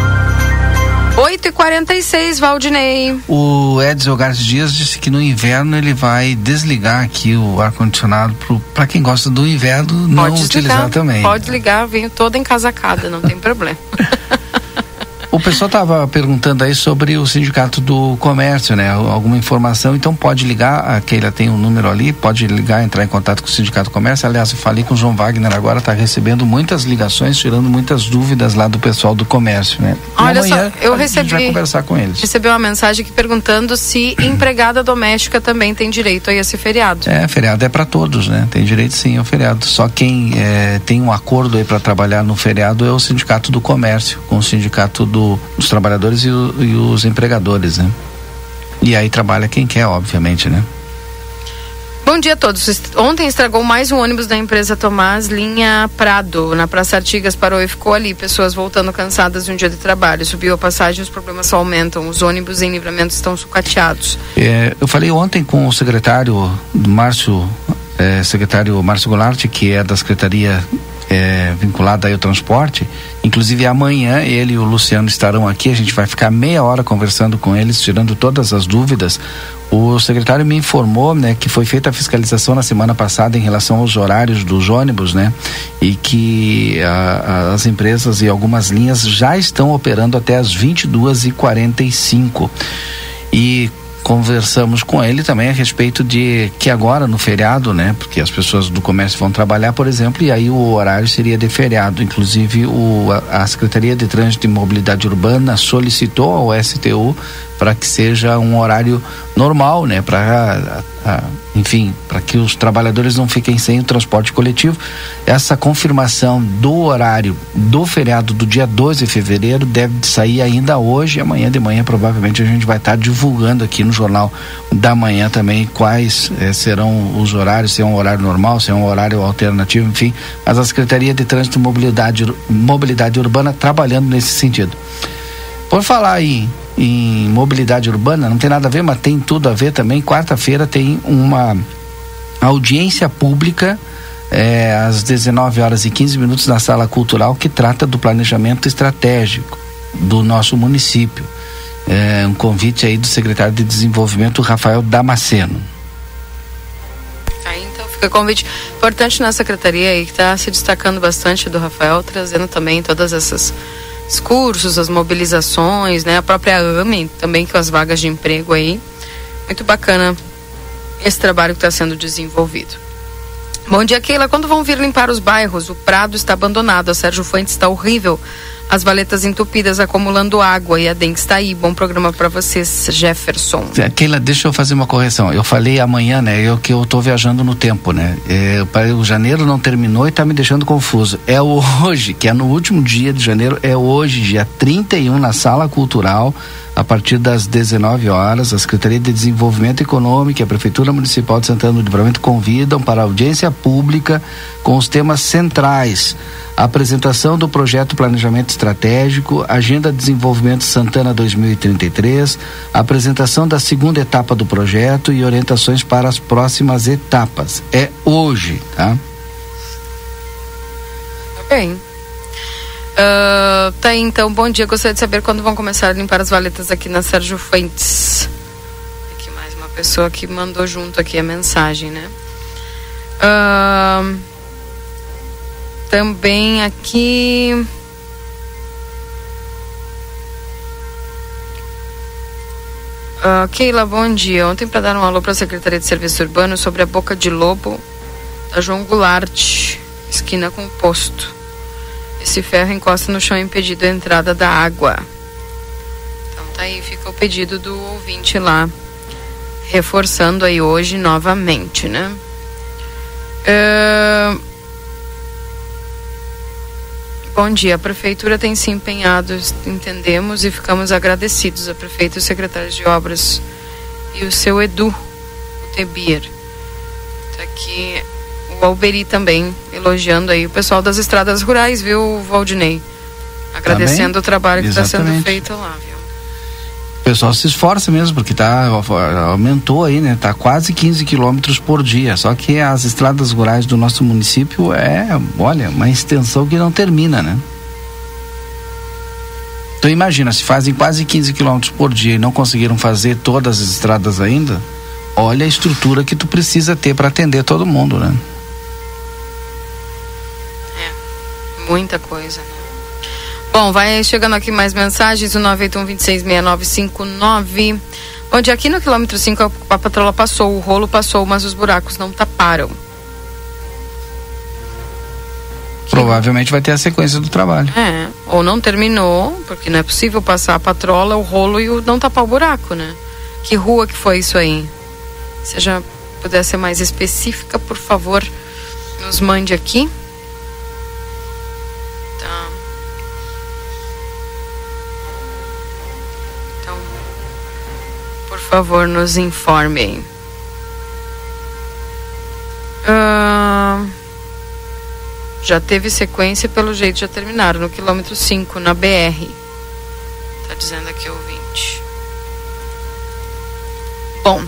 8 e 46 Valdinei. O Edson Garcia Dias disse que no inverno ele vai desligar aqui o ar-condicionado para quem gosta do inverno Pode não desligar, utilizar também. Pode ligar, venho toda encasacada, não tem problema. O pessoal estava perguntando aí sobre o sindicato do comércio, né? Alguma informação, então pode ligar, a Keila tem um número ali, pode ligar, entrar em contato com o sindicato do comércio. Aliás, eu falei com o João Wagner agora, está recebendo muitas ligações, tirando muitas dúvidas lá do pessoal do comércio, né? Olha amanhã, só, eu recebi. vai conversar com eles. Recebi uma mensagem aqui perguntando se empregada doméstica também tem direito a esse feriado. É, feriado é para todos, né? Tem direito sim ao feriado. Só quem é, tem um acordo aí para trabalhar no feriado é o sindicato do comércio, com o sindicato do dos trabalhadores e, o, e os empregadores, né? E aí trabalha quem quer, obviamente, né? Bom dia a todos. Ontem estragou mais um ônibus da empresa Tomás, linha Prado, na Praça Artigas, parou e ficou ali. Pessoas voltando cansadas de um dia de trabalho. Subiu a passagem, os problemas só aumentam. Os ônibus em livramento estão sucateados. É, eu falei ontem com o secretário Márcio, é, secretário Márcio Goulart, que é da Secretaria é, vinculada ao transporte. Inclusive amanhã ele e o Luciano estarão aqui. A gente vai ficar meia hora conversando com eles, tirando todas as dúvidas. O secretário me informou, né, que foi feita a fiscalização na semana passada em relação aos horários dos ônibus, né, e que a, a, as empresas e algumas linhas já estão operando até as 22 e 45 e conversamos com ele também a respeito de que agora no feriado, né, porque as pessoas do comércio vão trabalhar, por exemplo, e aí o horário seria de feriado. Inclusive o, a, Secretaria de Trânsito e Mobilidade Urbana solicitou ao STU para que seja um horário normal, né, para enfim, para que os trabalhadores não fiquem sem o transporte coletivo. Essa confirmação do horário do feriado do dia 12 de fevereiro deve sair ainda hoje, amanhã de manhã provavelmente a gente vai estar divulgando aqui no jornal da manhã também quais eh, serão os horários, se é um horário normal, se é um horário alternativo, enfim, mas a Secretaria de Trânsito e Mobilidade, Mobilidade Urbana trabalhando nesse sentido. Por falar em em mobilidade urbana, não tem nada a ver, mas tem tudo a ver também. Quarta-feira tem uma audiência pública é, às 19 horas e 15 minutos na sala cultural que trata do planejamento estratégico do nosso município. É, um convite aí do secretário de Desenvolvimento, Rafael Damasceno. Aí então fica convite importante na secretaria aí que está se destacando bastante do Rafael, trazendo também todas essas os cursos, as mobilizações, né? A própria AME também com as vagas de emprego aí. Muito bacana esse trabalho que está sendo desenvolvido. Bom dia, Keila. Quando vão vir limpar os bairros? O Prado está abandonado, a Sérgio Fuentes está horrível. As valetas entupidas acumulando água e a dengue está aí. Bom programa para vocês, Jefferson. É, Keila, deixa eu fazer uma correção. Eu falei amanhã, né? Eu que eu tô viajando no tempo, né? É, o janeiro não terminou e está me deixando confuso. É hoje, que é no último dia de janeiro, é hoje, dia 31, na Sala Cultural a partir das 19 horas, a Secretaria de Desenvolvimento Econômico e a Prefeitura Municipal de Santana do Livramento convidam para audiência pública com os temas centrais: apresentação do projeto Planejamento Estratégico, Agenda de Desenvolvimento Santana 2033, a apresentação da segunda etapa do projeto e orientações para as próximas etapas. É hoje, tá? Bem. Uh, tá então, bom dia. Gostaria de saber quando vão começar a limpar as valetas aqui na Sérgio Fuentes. Aqui mais uma pessoa que mandou junto aqui a mensagem, né? Uh, também aqui. Uh, Keila, bom dia. Ontem para dar um alô para a Secretaria de Serviço Urbano sobre a Boca de Lobo da João Goulart, esquina com posto. Esse ferro encosta no chão impedido a entrada da água. Então tá aí, fica o pedido do ouvinte lá, reforçando aí hoje novamente, né? Uh... Bom dia, a prefeitura tem se empenhado, entendemos e ficamos agradecidos a prefeito e secretários de obras e o seu Edu, o Tebir. Tá aqui o Alberi também elogiando aí o pessoal das estradas rurais, viu, Valdinei? Agradecendo o trabalho que está sendo feito lá, viu? O pessoal se esforça mesmo, porque tá, aumentou aí, né? Tá quase 15 quilômetros por dia. Só que as estradas rurais do nosso município é, olha, uma extensão que não termina, né? Então imagina, se fazem quase 15 quilômetros por dia e não conseguiram fazer todas as estradas ainda, olha a estrutura que tu precisa ter para atender todo mundo, né? É, muita coisa, né? Bom, vai chegando aqui mais mensagens, o 981-266959. Onde aqui no quilômetro 5 a patrola passou, o rolo passou, mas os buracos não taparam. Provavelmente vai ter a sequência do trabalho. É, ou não terminou, porque não é possível passar a patrola, o rolo e o não tapar o buraco, né? Que rua que foi isso aí? Se já puder ser mais específica, por favor, nos mande aqui. Favor, nos informem. Ah, já teve sequência, pelo jeito já terminaram no quilômetro 5, na BR. Tá dizendo aqui o ouvinte. Bom,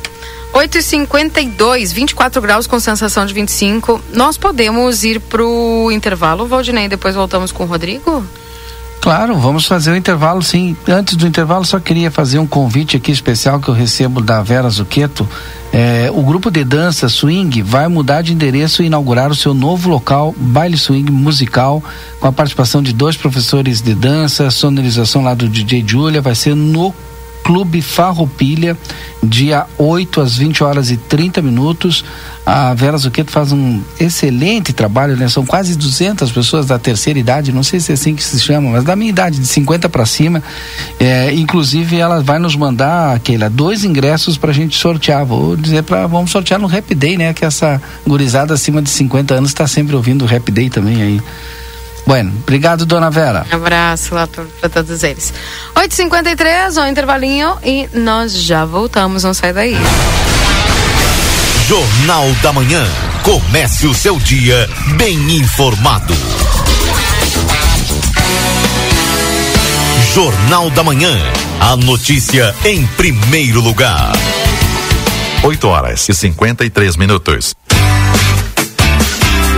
8h52, 24 graus com sensação de 25. Nós podemos ir pro intervalo, Valdinei, depois voltamos com o Rodrigo? Claro, vamos fazer o intervalo sim. Antes do intervalo, só queria fazer um convite aqui especial que eu recebo da Vera Zucchetto. É, o grupo de dança Swing vai mudar de endereço e inaugurar o seu novo local, baile swing musical, com a participação de dois professores de dança, sonorização lá do DJ Julia, vai ser no Clube Farroupilha, dia 8 às 20 horas e 30 minutos. A Vera Zucchetto faz um excelente trabalho, né? São quase 200 pessoas da terceira idade, não sei se é assim que se chama, mas da minha idade, de 50 para cima. É, inclusive, ela vai nos mandar, Keila, dois ingressos para a gente sortear. Vou dizer para vamos sortear no Rap Day, né? Que essa gurizada acima de 50 anos está sempre ouvindo o Rap Day também aí. Bueno, obrigado, dona Vera. Um abraço lá para todos eles. 8h53, um intervalinho e nós já voltamos, não sai daí. Jornal da Manhã. Comece o seu dia bem informado. Jornal da Manhã. A notícia em primeiro lugar. 8 horas e 53 minutos.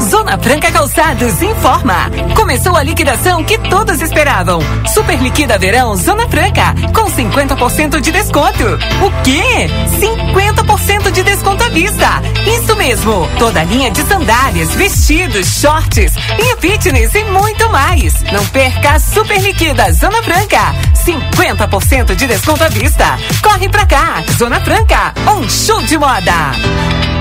Zona Franca Calçados informa. Começou a liquidação que todos esperavam. Super liquida verão Zona Franca com 50% de desconto. O quê? 50% de desconto à vista. Isso mesmo. Toda a linha de sandálias, vestidos, shorts, linha fitness e muito mais. Não perca a Super Liquida Zona Franca. 50% de desconto à vista. Corre pra cá. Zona Franca, um show de moda.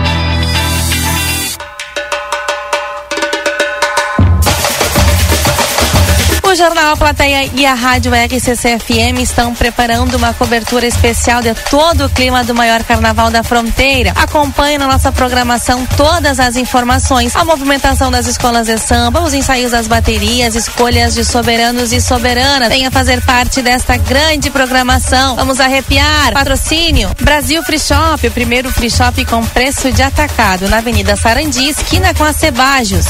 O Jornal A Plateia e a Rádio RCC FM estão preparando uma cobertura especial de todo o clima do maior carnaval da fronteira. Acompanhe na nossa programação todas as informações, a movimentação das escolas de samba, os ensaios das baterias, escolhas de soberanos e soberanas. Venha fazer parte desta grande programação. Vamos arrepiar. Patrocínio Brasil Free Shop, o primeiro free shop com preço de atacado na Avenida Sarandi, esquina com a Cebajos.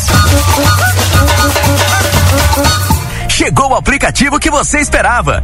Chegou o aplicativo que você esperava.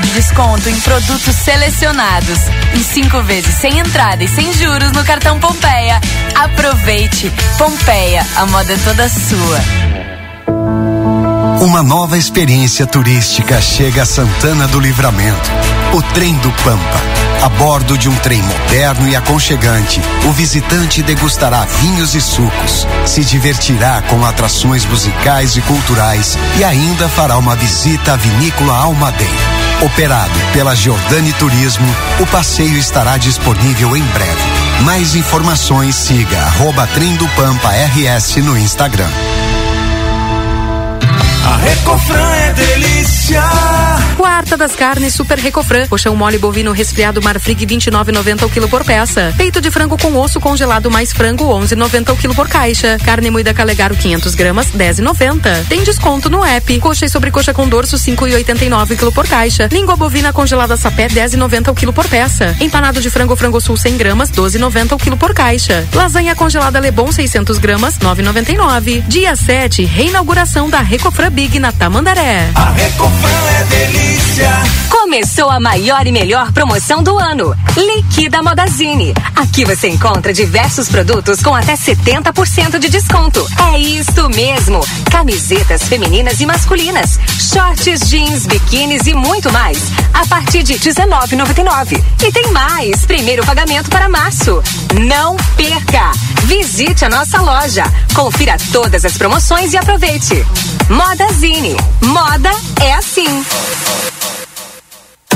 de desconto em produtos selecionados. E cinco vezes sem entrada e sem juros no cartão Pompeia. Aproveite. Pompeia, a moda é toda sua. Uma nova experiência turística chega a Santana do Livramento. O Trem do Pampa. A bordo de um trem moderno e aconchegante, o visitante degustará vinhos e sucos, se divertirá com atrações musicais e culturais e ainda fará uma visita à vinícola Almaden. Operado pela Giordani Turismo, o passeio estará disponível em breve. Mais informações siga arroba Trem do Pampa RS no Instagram. A Recofran é delícia. Quarta das carnes Super Recofran. Coxão mole bovino resfriado Marfrig 29,90 o quilo por peça. Peito de frango com osso congelado mais frango 11,90 o quilo por caixa. Carne moída Calegaro 500 gramas 10,90. Tem desconto no app. Coxa e sobrecoxa com dorso 5,89 o quilo por caixa. Língua bovina congelada sapé 10,90 o quilo por peça. Empanado de frango frango sul 100 gramas 12,90 o quilo por caixa. Lasanha congelada Lebon 600 gramas 9,99. Dia 7 reinauguração da Recofran Big na Tamandaré. A Recofran é delícia. Começou a maior e melhor promoção do ano. Liquida Modazine. Aqui você encontra diversos produtos com até 70% de desconto. É isso mesmo. Camisetas femininas e masculinas, shorts, jeans, biquínis e muito mais. A partir de 19,99. E tem mais. Primeiro pagamento para março. Não perca. Visite a nossa loja. Confira todas as promoções e aproveite. Modazine. Moda é assim.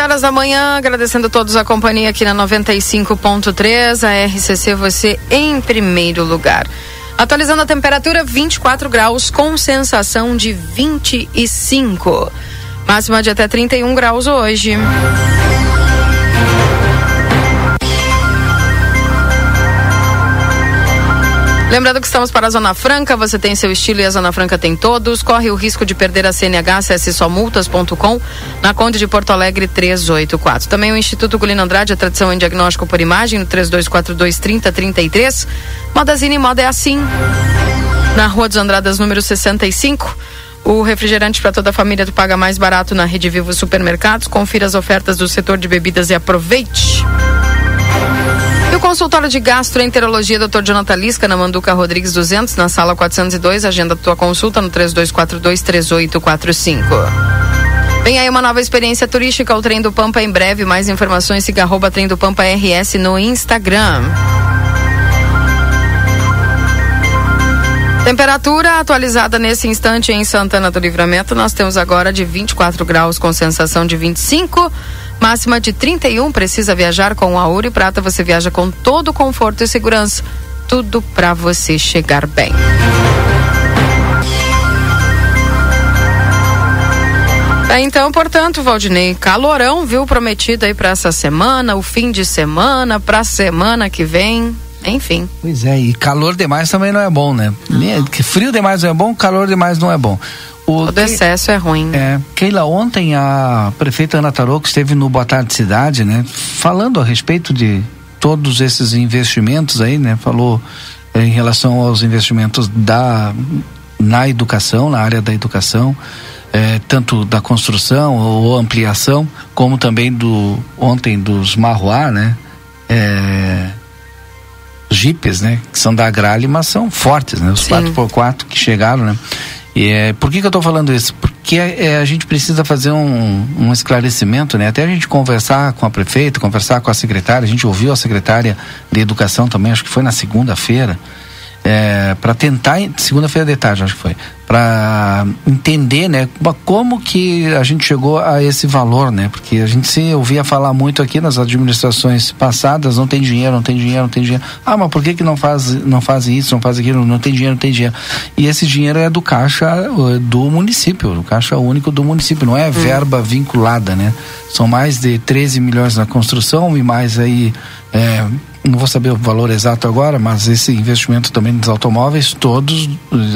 Horas da manhã, agradecendo a todos a companhia aqui na 95.3, a RCC você em primeiro lugar. Atualizando a temperatura 24 graus com sensação de 25. Máxima de até 31 graus hoje. Lembrando que estamos para a Zona Franca, você tem seu estilo e a Zona Franca tem todos. Corre o risco de perder a CNH, acesse somultas.com, na Conde de Porto Alegre 384. Também o Instituto Gulino Andrade, a tradição em diagnóstico por imagem, no 3242 3033. Modazine Moda é assim. Na Rua dos Andradas, número 65. O refrigerante para toda a família tu paga mais barato na Rede Vivo Supermercados. Confira as ofertas do setor de bebidas e aproveite. E o consultório de gastroenterologia Dr. Jonathan Lisca, na Manduca Rodrigues 200, na sala 402. Agenda tua consulta no 3242-3845. Vem aí uma nova experiência turística, o Trem do Pampa em breve. Mais informações, siga arroba Trem do Pampa RS no Instagram. Temperatura atualizada nesse instante em Santana do Livramento. Nós temos agora de 24 graus com sensação de 25. Máxima de 31. Precisa viajar com a Ouro e Prata. Você viaja com todo conforto e segurança. Tudo para você chegar bem. É, então, portanto, Valdinei, calorão, viu, prometido aí para essa semana, o fim de semana, para a semana que vem. Enfim. Pois é, e calor demais também não é bom, né? Uhum. Frio demais não é bom, calor demais não é bom. O Todo excesso é ruim. É, Keila, ontem a prefeita Ana Taroco esteve no Boa Tarde Cidade, né? Falando a respeito de todos esses investimentos aí, né? Falou é, em relação aos investimentos da na educação, na área da educação, é, tanto da construção ou ampliação, como também do ontem dos Marroá, né? É, jipes, né? Que são da Agrale, mas são fortes, né? Os 4x4 que chegaram, né? E é, por que, que eu estou falando isso? Porque é, a gente precisa fazer um, um, esclarecimento, né? Até a gente conversar com a prefeita, conversar com a secretária, a gente ouviu a secretária de Educação também, acho que foi na segunda-feira, é, para tentar, segunda-feira de tarde, acho que foi, para entender, né, como que a gente chegou a esse valor, né? Porque a gente se ouvia falar muito aqui nas administrações passadas, não tem dinheiro, não tem dinheiro, não tem dinheiro. Ah, mas por que que não faz, não faz isso, não faz aquilo, não tem dinheiro, não tem dinheiro. E esse dinheiro é do caixa do município, do caixa único do município, não é hum. verba vinculada, né? São mais de 13 milhões na construção e mais aí é, não vou saber o valor exato agora, mas esse investimento também nos automóveis, todos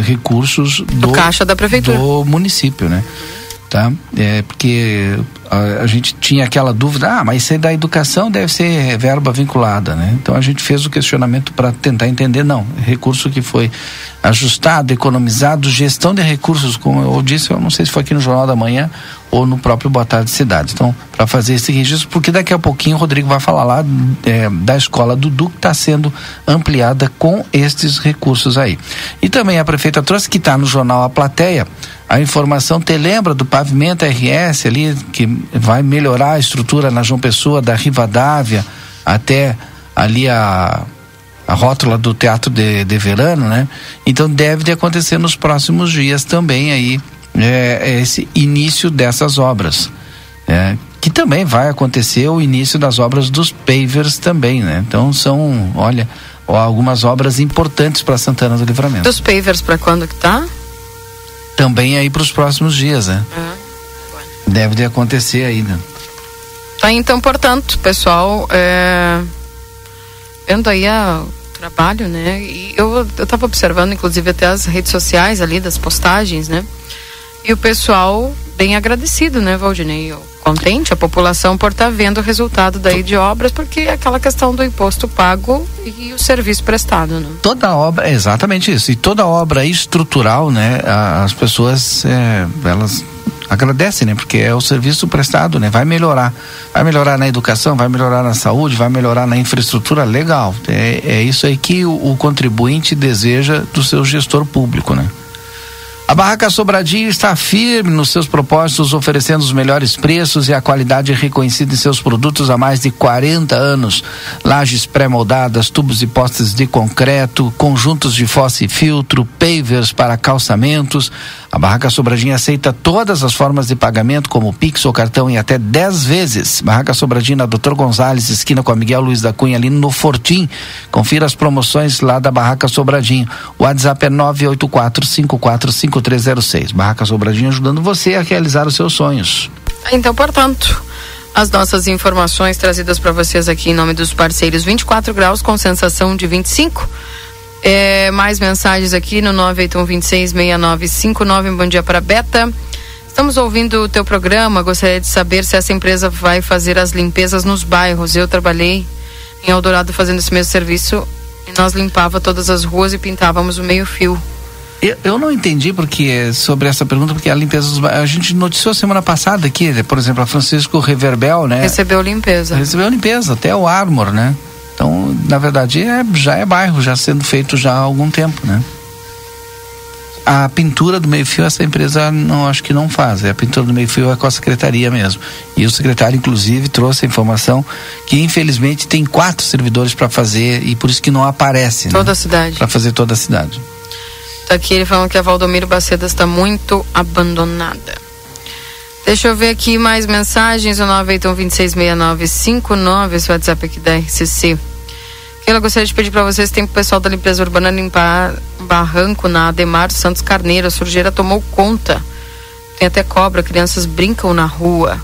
recursos do, do caixa da prefeitura do município, né? Tá? É porque a, a, gente tinha aquela dúvida, ah, mas isso é da educação deve ser verba vinculada, né? Então a gente fez o questionamento para tentar entender, não, recurso que foi ajustado, economizado, gestão de recursos, como eu disse, eu não sei se foi aqui no Jornal da Manhã ou no próprio Boa Tarde Cidade. Então, para fazer esse registro, porque daqui a pouquinho o Rodrigo vai falar lá é, da escola Dudu, que está sendo ampliada com estes recursos aí. E também a prefeita trouxe que está no jornal A Plateia a informação, te lembra do pavimento RS ali, que vai melhorar a estrutura na João Pessoa, da Rivadávia até ali a a rótula do Teatro de, de Verano, né? Então deve de acontecer nos próximos dias também aí é, esse início dessas obras. É, que também vai acontecer o início das obras dos pavers também, né? Então são, olha, algumas obras importantes para Santana do Livramento. Dos pavers para quando que tá? Também aí para os próximos dias, né? Uhum. Deve de acontecer ainda. Tá, então, portanto, pessoal, é... vendo aí a, trabalho, né? E eu, eu tava observando, inclusive, até as redes sociais ali, das postagens, né? E o pessoal bem agradecido, né, Valdinei? Contente, a população por estar tá vendo o resultado daí de obras, porque é aquela questão do imposto pago e o serviço prestado, né? Toda obra, é exatamente isso. E toda obra estrutural, né, as pessoas, é, elas agradece, né? Porque é o serviço prestado, né? Vai melhorar. Vai melhorar na educação, vai melhorar na saúde, vai melhorar na infraestrutura, legal. É, é isso aí que o, o contribuinte deseja do seu gestor público, né? A Barraca Sobradinho está firme nos seus propósitos, oferecendo os melhores preços e a qualidade reconhecida em seus produtos há mais de 40 anos. Lajes pré-moldadas, tubos e postes de concreto, conjuntos de fossa e filtro, pavers para calçamentos. A Barraca Sobradinho aceita todas as formas de pagamento, como Pix ou cartão, em até 10 vezes. Barraca Sobradinho na Doutor Gonzalez, esquina com a Miguel Luiz da Cunha, ali no Fortim. Confira as promoções lá da Barraca Sobradinho. O WhatsApp é 984 5455 5306. Barraca Sobradinho ajudando você a realizar os seus sonhos. Então, portanto, as nossas informações trazidas para vocês aqui em nome dos parceiros 24 graus com sensação de 25. É, mais mensagens aqui no 981266959. Bom dia para Beta. Estamos ouvindo o teu programa. Gostaria de saber se essa empresa vai fazer as limpezas nos bairros. Eu trabalhei em Eldorado fazendo esse mesmo serviço e nós limpava todas as ruas e pintávamos o meio-fio. Eu, eu não entendi porque sobre essa pergunta, porque a limpeza dos bairros. A gente noticiou semana passada aqui, né, por exemplo, a Francisco Reverbel, né? Recebeu limpeza. Recebeu limpeza, até o Armor, né? Então, na verdade, é, já é bairro, já sendo feito já há algum tempo, né? A pintura do meio-fio, essa empresa não acho que não faz. A pintura do meio-fio é com a secretaria mesmo. E o secretário, inclusive, trouxe a informação que, infelizmente, tem quatro servidores para fazer e por isso que não aparece. Toda né? a cidade. Para fazer toda a cidade. Tá aqui ele falando que a Valdomiro Bacedas está muito abandonada. Deixa eu ver aqui mais mensagens. O 981266959, esse WhatsApp aqui da RCC. Eu gostaria de pedir para vocês, tem o pessoal da limpeza urbana limpar um barranco na Ademar Santos Carneiro. A sujeira tomou conta. Tem até cobra, crianças brincam na rua.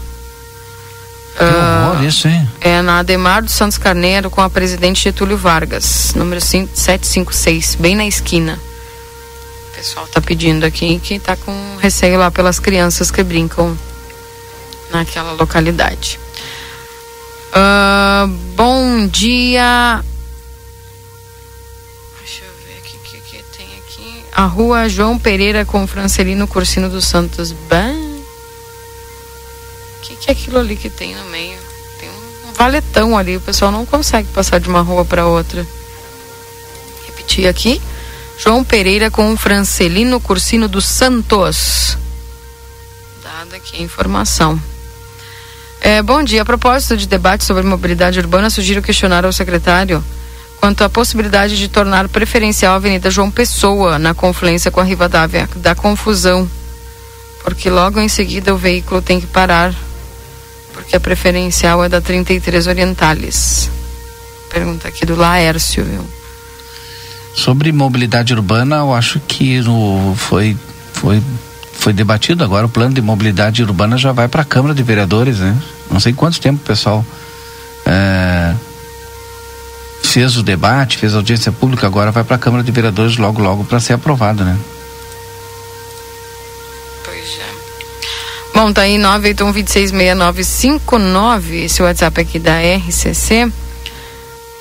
Que horror isso, hein? É na Ademar dos Santos Carneiro com a presidente Getúlio Vargas, número 756, bem na esquina. Pessoal tá pedindo aqui que tá com receio lá pelas crianças que brincam naquela localidade. Uh, bom dia. Deixa eu ver o que, que tem aqui. A rua João Pereira com Francelino Cursino dos Santos. Ban. O que, que é aquilo ali que tem no meio? Tem um valetão ali. O pessoal não consegue passar de uma rua para outra. Repetir aqui. João Pereira com Francelino Cursino dos Santos. Dada aqui a informação. É, bom dia. A propósito de debate sobre mobilidade urbana, sugiro questionar ao secretário quanto à possibilidade de tornar preferencial a Avenida João Pessoa na confluência com a Rivadavia, da confusão, porque logo em seguida o veículo tem que parar, porque a preferencial é da 33 Orientales. Pergunta aqui do Laércio, viu? Sobre mobilidade urbana, eu acho que no, foi, foi, foi debatido agora o plano de mobilidade urbana já vai para a Câmara de Vereadores, né? Não sei quanto tempo o pessoal é, fez o debate, fez audiência pública, agora vai para a Câmara de Vereadores logo, logo para ser aprovado, né? Pois é. Bom, tá aí 981266959, esse WhatsApp aqui da RCC.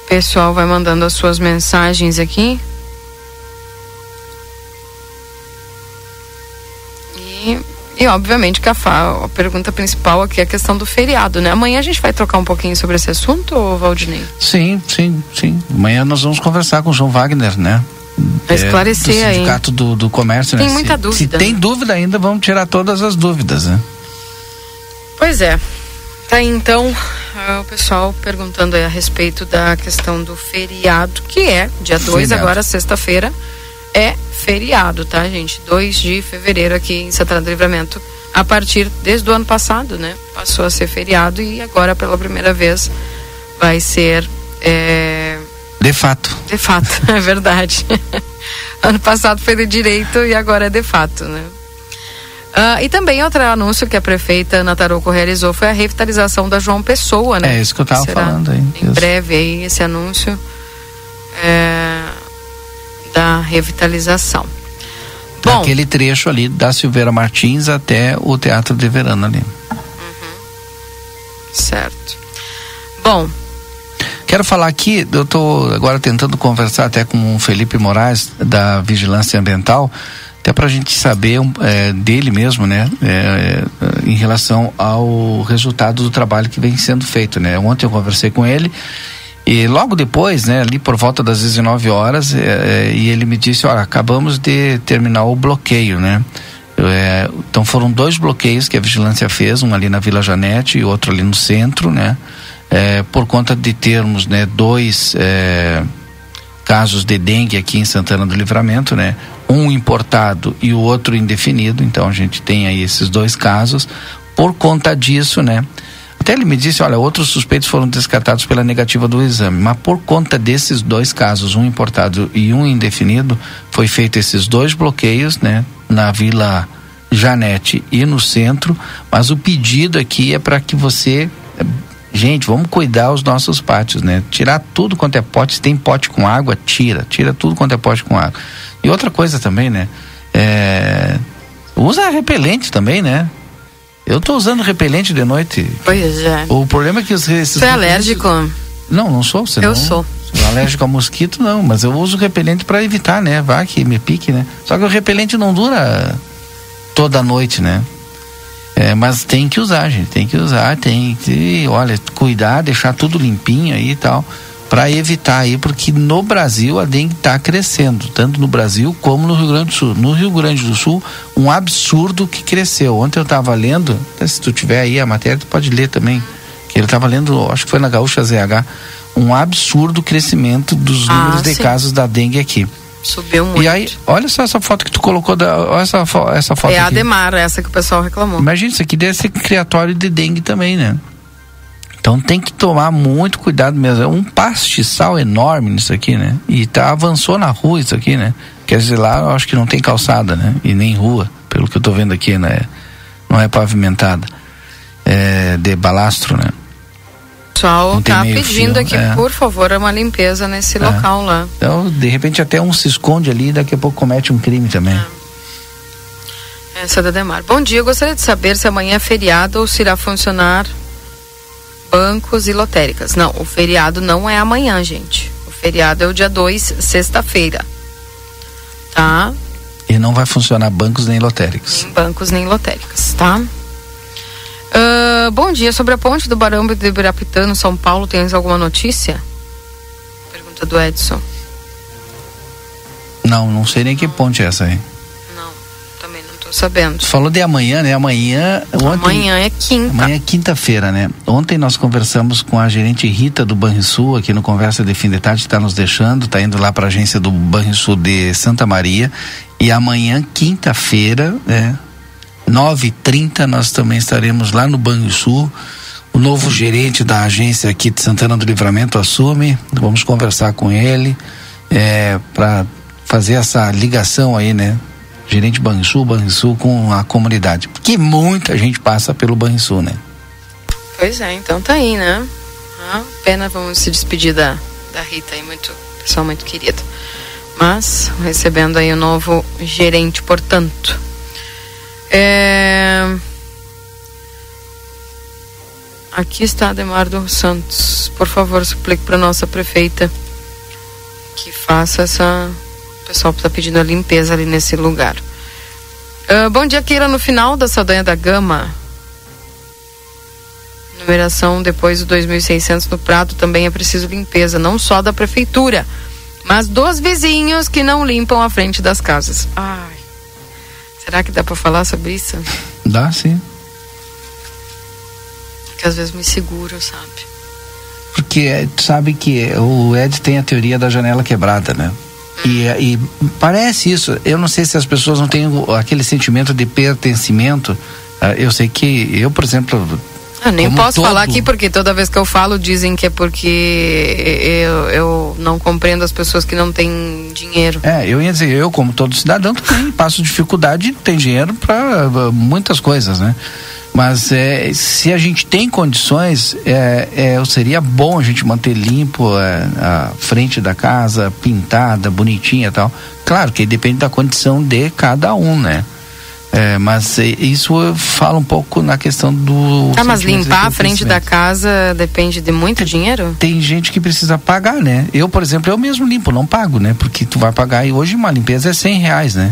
O pessoal vai mandando as suas mensagens aqui. E, e obviamente que a, a pergunta principal aqui é a questão do feriado, né? Amanhã a gente vai trocar um pouquinho sobre esse assunto, Valdinei? Sim, sim, sim. Amanhã nós vamos conversar com o João Wagner, né? Pra esclarecer é, do sindicato aí. Do, do comércio, Tem né? muita se, dúvida, Se tem né? dúvida ainda, vamos tirar todas as dúvidas, né? Pois é. Tá então ah, o pessoal perguntando aí a respeito da questão do feriado, que é dia 2 Feriado. agora, sexta-feira, é feriado, tá, gente? 2 de fevereiro aqui em Santana do Livramento. A partir desde o ano passado, né? Passou a ser feriado e agora pela primeira vez vai ser é, De fato. de fato, é verdade. ano passado foi de direito e agora é de fato, né? Ah, e também outro anúncio que a prefeita Ana Tarouco realizou foi a revitalização da João Pessoa, né? É isso que eu tava Será falando aí. Em breve aí esse anúncio é, da revitalização. Bom, Aquele trecho ali da Silveira Martins até o Teatro de Verano ali. certo. Bom, Quero falar aqui, eu estou agora tentando conversar até com o Felipe Moraes, da Vigilância Ambiental, até para a gente saber é, dele mesmo, né, é, é, em relação ao resultado do trabalho que vem sendo feito, né. Ontem eu conversei com ele e logo depois, né, ali por volta das 19 horas, é, é, e ele me disse, olha, acabamos de terminar o bloqueio, né. É, então foram dois bloqueios que a vigilância fez, um ali na Vila Janete e outro ali no centro, né? Por conta de termos, né, dois casos de dengue aqui em Santana do Livramento, né? Um importado e o outro indefinido. Então a gente tem aí esses dois casos. Por conta disso, né? Até ele me disse, olha, outros suspeitos foram descartados pela negativa do exame, mas por conta desses dois casos, um importado e um indefinido, foi feito esses dois bloqueios, né, na Vila Janete e no centro, mas o pedido aqui é para que você eh, Gente, vamos cuidar os nossos pátios, né? Tirar tudo quanto é pote. Se tem pote com água, tira. Tira tudo quanto é pote com água. E outra coisa também, né? É... Usa repelente também, né? Eu tô usando repelente de noite. Pois é. O problema é que os esses Você é alérgico? Não, não sou. Você Eu sou. sou alérgico a mosquito, não. Mas eu uso repelente para evitar, né? Vá que me pique, né? Só que o repelente não dura toda noite, né? É, mas tem que usar, gente. Tem que usar, tem que, olha, cuidar, deixar tudo limpinho aí e tal. Para evitar aí, porque no Brasil a dengue está crescendo, tanto no Brasil como no Rio Grande do Sul. No Rio Grande do Sul, um absurdo que cresceu. Ontem eu estava lendo, até se tu tiver aí a matéria, tu pode ler também. Que ele estava lendo, acho que foi na Gaúcha ZH, um absurdo crescimento dos Ah, números de sim. casos da dengue aqui. Subiu muito. E aí, olha só essa foto que tu colocou, da, olha essa, fo- essa foto é a aqui. Ademar, essa que o pessoal reclamou. Imagina, isso aqui deve ser criatório de dengue também, né? Então tem que tomar muito cuidado mesmo. É um pastiçal enorme nisso aqui, né? E tá, avançou na rua isso aqui, né? Quer dizer, lá eu acho que não tem calçada, né? E nem rua, pelo que eu tô vendo aqui, né? Não é pavimentada. É de balastro, né? O pessoal tá meio pedindo fio, aqui, é. por favor, uma limpeza nesse É. local lá. Então, de repente até um se esconde ali e daqui a pouco comete um crime também. Essa é da Ademar. Bom dia, eu gostaria de saber se amanhã é feriado ou se irá funcionar bancos e lotéricas. Não, o feriado não é amanhã, gente. O feriado é o dia 2, sexta-feira. Tá? E não vai funcionar bancos nem lotéricos. Nem bancos nem lotéricas, tá? Ah, bom dia, sobre a ponte do Barão de Ibirapitã, no São Paulo, tens alguma notícia? Pergunta do Edson. Não, não sei nem que ponte é essa aí. Também não tô sabendo. Falou de amanhã, né? Amanhã. Ontem, Amanhã é quinta. Amanhã é quinta-feira, né? Ontem nós conversamos com a gerente Rita do Banrisul, aqui no Conversa de Fim de Tarde, está nos deixando, está indo lá para a agência do Banrisul de Santa Maria. E amanhã, quinta-feira, né? 9h30, nós também estaremos lá no Banrisul. O novo gerente da agência aqui de Santana do Livramento assume. Vamos conversar com ele é, para fazer essa ligação aí, né? Gerente Banrisul, Banrisul com a comunidade. Porque muita gente passa pelo Banrisul, né? Pois é, então tá aí, né? Ah, pena, vamos se despedir da, da Rita aí, muito, pessoal muito querido. Mas, recebendo aí o novo gerente, portanto. É... Aqui está Ademar dos Santos. Por favor, suplique para nossa prefeita que faça essa. O pessoal está pedindo a limpeza ali nesse lugar. Ah, bom dia, Keira. No final da Saldanha da Gama, numeração depois do 2.600 no prato também é preciso limpeza, não só da prefeitura, mas dos vizinhos que não limpam a frente das casas. Ai, será que dá para falar sobre isso? Dá sim. Que às vezes me seguro, sabe? Porque eh, tu sabe que o Ed tem a teoria da janela quebrada, né? E, eh, e parece isso. Eu não sei se as pessoas não têm aquele sentimento de pertencimento. Ah, Eu sei que eu, por exemplo, Eu nem Como posso todo- falar aqui porque toda vez que eu falo dizem que é porque eu, eu não compreendo as pessoas que não têm dinheiro. É, eu ia dizer, eu como todo cidadão também passo dificuldade, tem dinheiro para muitas coisas, né? Mas é, se a gente tem condições, é, é, seria bom a gente manter limpo é, a frente da casa, pintada, bonitinha e tal. Claro que depende da condição de cada um, né? É, mas é, isso fala um pouco na questão do. Ah, mas limpar a frente da casa depende de muito dinheiro? Tem gente que precisa pagar, né? Eu, por exemplo, eu mesmo limpo, não pago, né? Porque tu vai pagar e hoje uma limpeza é cem reais, né?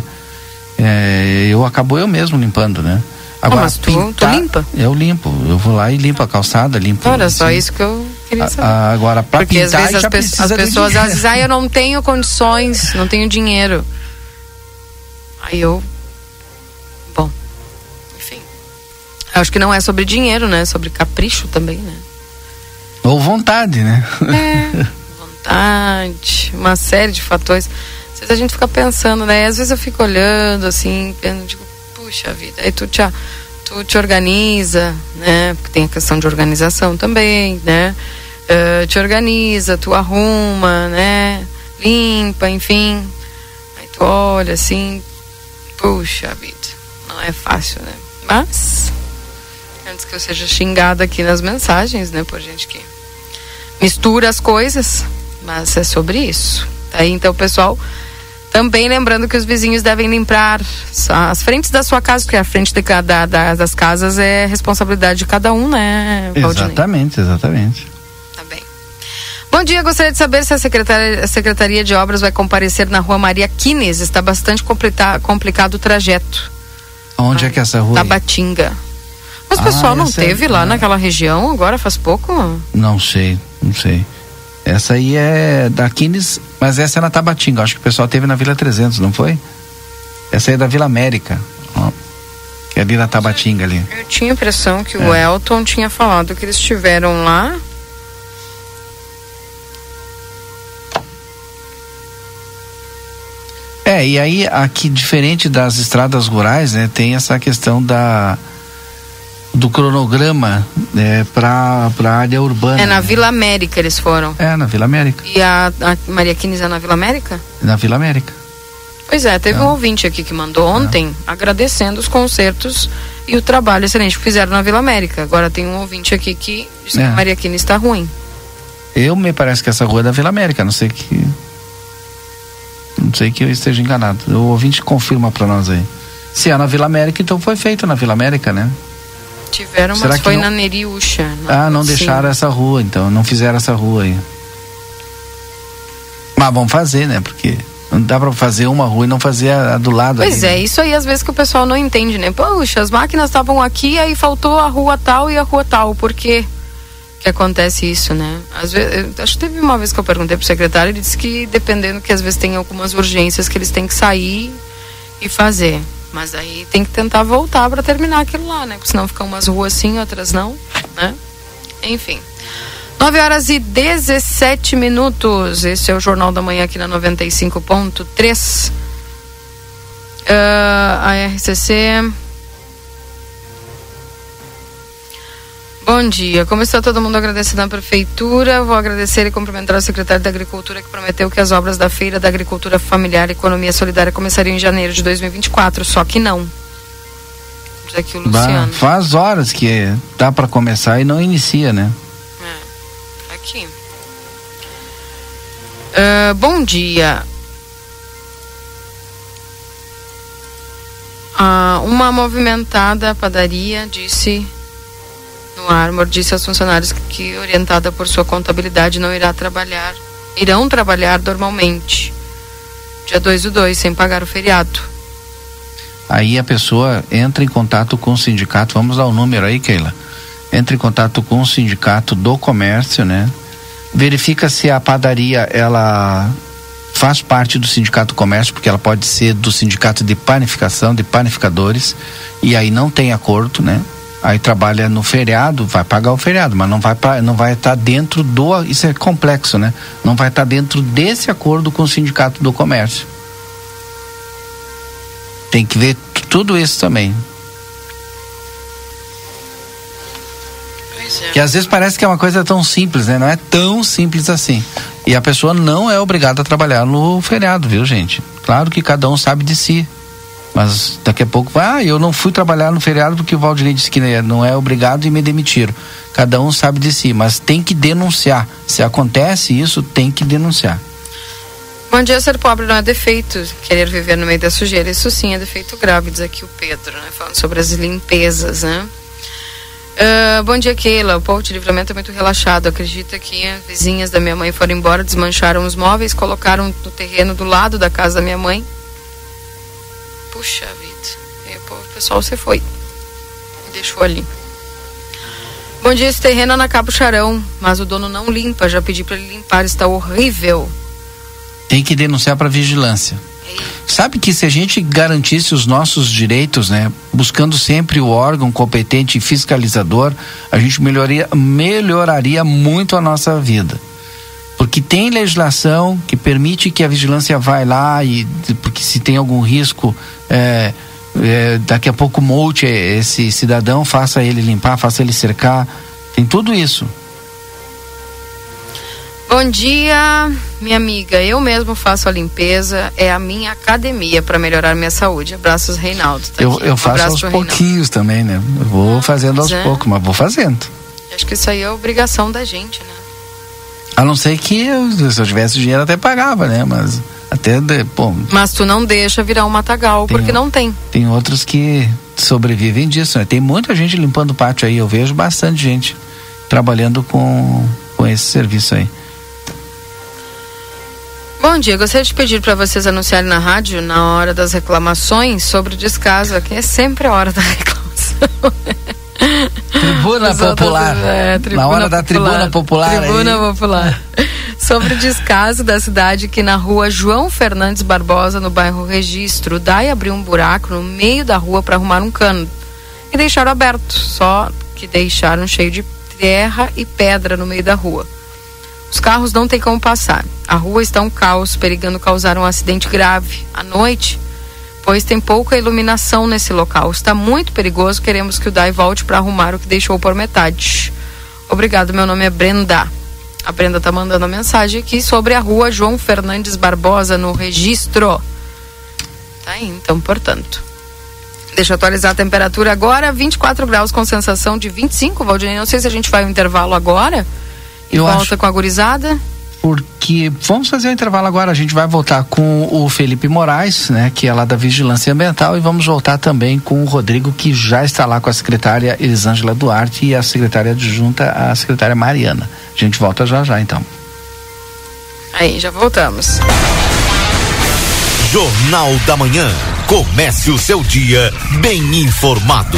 É, eu acabo eu mesmo limpando, né? Agora, Ah, mas tu- tu pintar, limpa? Eu limpo, eu vou lá e limpo a calçada, limpo. Olha, só assim. isso que eu queria A- saber. a- agora, pra Porque às pintar, vezes as, pe- as pessoas às vezes, ah, eu não tenho condições, não tenho dinheiro. Aí eu. Acho que não é sobre dinheiro, né? É sobre capricho também, né? Ou vontade, né? É, vontade, uma série de fatores. Às vezes a gente fica pensando, né? Às vezes eu fico olhando assim, pensando, digo, puxa vida, aí tu te, tu te organiza, né? Porque tem a questão de organização também, né? Eh, te organiza, tu arruma, né? Limpa, enfim. Aí tu olha assim, puxa vida, não é fácil, né? Mas Antes que eu seja xingada aqui nas mensagens, né, por gente que mistura as coisas, mas é sobre isso. Tá aí, então, pessoal, também lembrando que os vizinhos devem limpar as frentes da sua casa, porque a frente de cada, da, das casas é responsabilidade de cada um, né, Valdinei? Exatamente, exatamente. Tá bem. Bom dia, gostaria de saber se a Secretaria, a Secretaria de Obras vai comparecer na rua Maria Quines. Está bastante complicado o trajeto. Onde é que é essa rua? aí? Mas o Ah, pessoal não essa é- teve lá ah. naquela região agora faz pouco? Não sei, não sei. Essa aí é da Quines, mas essa é na Tabatinga. Acho que o pessoal teve na Vila 300, não foi? Essa aí é da Vila América. Ó, que é ali na Tabatinga ali. Eu tinha a impressão que o É. Elton tinha falado que eles estiveram lá. É, e aí aqui, diferente das estradas rurais, né, tem essa questão da do cronograma né, para a área urbana. É na? Vila América eles foram. É, na Vila América. E a, a Maria Quines é na Vila América? Na Vila América. Pois é, teve um ouvinte aqui que mandou ontem agradecendo os concertos e o trabalho excelente que fizeram na Vila América. Agora tem um ouvinte aqui que diz que É. a Maria Quines está ruim. Eu me parece que essa rua é da Vila América, não sei que. Não sei que eu esteja enganado. O ouvinte confirma para nós aí. Se é na Vila América, então foi feito na Vila América, né? Tiveram, Será mas que foi não- na Neriúcha. Ah, não Sim. deixaram essa rua, então. Não fizeram essa rua aí. Mas vamos fazer, né? Porque não dá para fazer uma rua e não fazer a, a do lado Pois ali, é, né? isso aí às vezes que o pessoal não entende, né? Poxa, as máquinas estavam aqui, aí faltou a rua tal e a rua tal. Por quê que acontece isso, né? Às vezes, acho que teve uma vez que eu perguntei pro secretário, ele disse que dependendo que às vezes tem algumas urgências que eles têm que sair e fazer. Mas aí tem que tentar voltar para terminar aquilo lá, né? Porque senão ficam umas ruas sim, outras não, né? Enfim. 9 horas e 17 minutos. Esse é o Jornal da Manhã aqui na 95.3. Ah, a RCC. Bom dia. Como está todo mundo agradecendo à Prefeitura? Vou agradecer e cumprimentar o secretário da Agricultura que prometeu que as obras da Feira da Agricultura Familiar e Economia Solidária começariam em janeiro de 2024. Só que não. Diz aqui o Bah, Luciano. faz horas que dá para começar e não inicia, né? Aqui. Ah, bom dia. Ah, uma movimentada padaria disse Armor disse aos funcionários que, orientada por sua contabilidade não irá trabalhar irão trabalhar normalmente dia 2 do 2 sem pagar o feriado Aí a pessoa entra em contato com o sindicato, vamos dar o número aí, Keila. Entra em contato com o sindicato do comércio, né? Verifica se a padaria ela faz parte do sindicato do comércio, porque ela pode ser do sindicato de panificação, de panificadores, e aí não tem acordo, né? Aí trabalha no feriado, vai pagar o feriado, mas não vai pa- não vai estar dentro do, isso é complexo, né? Não vai estar dentro desse acordo com o sindicato do comércio. Tem que ver tudo isso também. Que às vezes parece que é uma coisa tão simples, né? Não é tão simples assim. E a pessoa não é obrigada a trabalhar no feriado, viu, gente? Claro que cada um sabe de si. Mas daqui a pouco ah, eu não fui trabalhar no feriado porque o Valdir disse que não é obrigado e me demitiram. Cada um sabe de si, mas tem que denunciar. Se acontece isso, tem que denunciar. Bom dia, ser pobre não é defeito. Querer viver no meio da sujeira, isso sim é defeito grave, diz aqui o Pedro, né? Falando sobre as limpezas, né? Ah, bom dia, Keila. O povo de livramento é muito relaxado. Acredita que as vizinhas da minha mãe foram embora, desmancharam os móveis, colocaram no terreno do lado da casa da minha mãe. Puxa vida. E povo- o pessoal você foi. E deixou ali. Bom dia, esse terreno é na Cabo Charão, mas o dono não limpa. Já pedi para ele limpar, está horrível. tem que denunciar para vigilância. Sabe que se a gente garantisse os nossos direitos, né, buscando sempre o órgão competente e fiscalizador, a gente melhoraria, melhoraria muito a nossa vida. Porque tem legislação que permite que a vigilância vai lá e porque se tem algum risco, é, é, daqui a pouco multe esse cidadão, faça ele limpar, faça ele cercar, tem tudo isso. Bom dia, minha amiga. Eu mesmo faço a limpeza, é a minha academia para melhorar minha saúde. Abraços, Reinaldo. Tá Eu, eu faço aos Reinaldo. pouquinhos também, né? Eu vou fazendo aos é. poucos, mas vou fazendo. Acho que isso aí é obrigação da gente, né? A não ser que eu, se eu tivesse dinheiro até pagava, né? Mas até, de, pô, Mas tu não deixa virar um matagal, Tem porque não tem. tem outros que sobrevivem disso, né? Tem muita gente limpando o pátio aí, eu vejo bastante gente trabalhando com, com esse serviço aí. Bom dia, gostaria de pedir para vocês anunciarem na rádio, na hora das reclamações, sobre o descaso, que é sempre a hora da reclamação. Tribuna Os outros, Popular. é, Na hora da Tribuna Popular Tribuna aí. Popular. Sobre o descaso da cidade que na rua João Fernandes Barbosa, no bairro Registro, DAI abriu um buraco no meio da rua para arrumar um cano. E deixaram aberto, só que deixaram cheio de terra e pedra no meio da rua. Os carros não têm como passar. A rua está um caos, perigando causar um acidente grave à noite, pois tem pouca iluminação nesse local. Está muito perigoso. Queremos que o DAI volte para arrumar o que deixou por metade. Obrigado, meu nome é Brenda. A Brenda tá mandando a mensagem aqui sobre a rua João Fernandes Barbosa, no registro. Tá aí, então, portanto. Deixa eu atualizar a temperatura agora, 24 graus com sensação de 25, Valdinei. Não sei se a gente vai ao intervalo agora. E Eu volta acho- com a gurizada. Porque vamos fazer o intervalo agora. A gente vai voltar com o Felipe Moraes, né, que é lá da Vigilância Ambiental, e vamos voltar também com o Rodrigo, que já está lá com a secretária Elisângela Duarte e a secretária adjunta, a secretária Mariana. A gente volta já já, então. Aí, já voltamos. Jornal da Manhã. Comece o seu dia bem informado.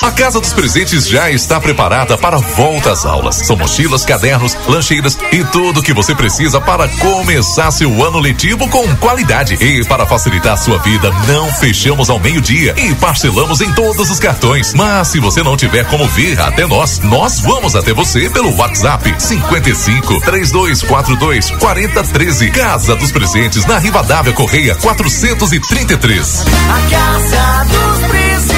A Casa dos Presentes já está preparada para volta às aulas. São mochilas, cadernos, lancheiras e tudo o que você precisa para começar seu ano letivo com qualidade. E para facilitar sua vida, não fechamos ao meio-dia e parcelamos em todos os cartões. Mas se você não tiver como vir até nós, nós vamos até você pelo WhatsApp 55 3242 4013. Casa dos Presentes na Rivadavia Correia 433. A Casa dos Presentes.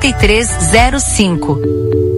8305.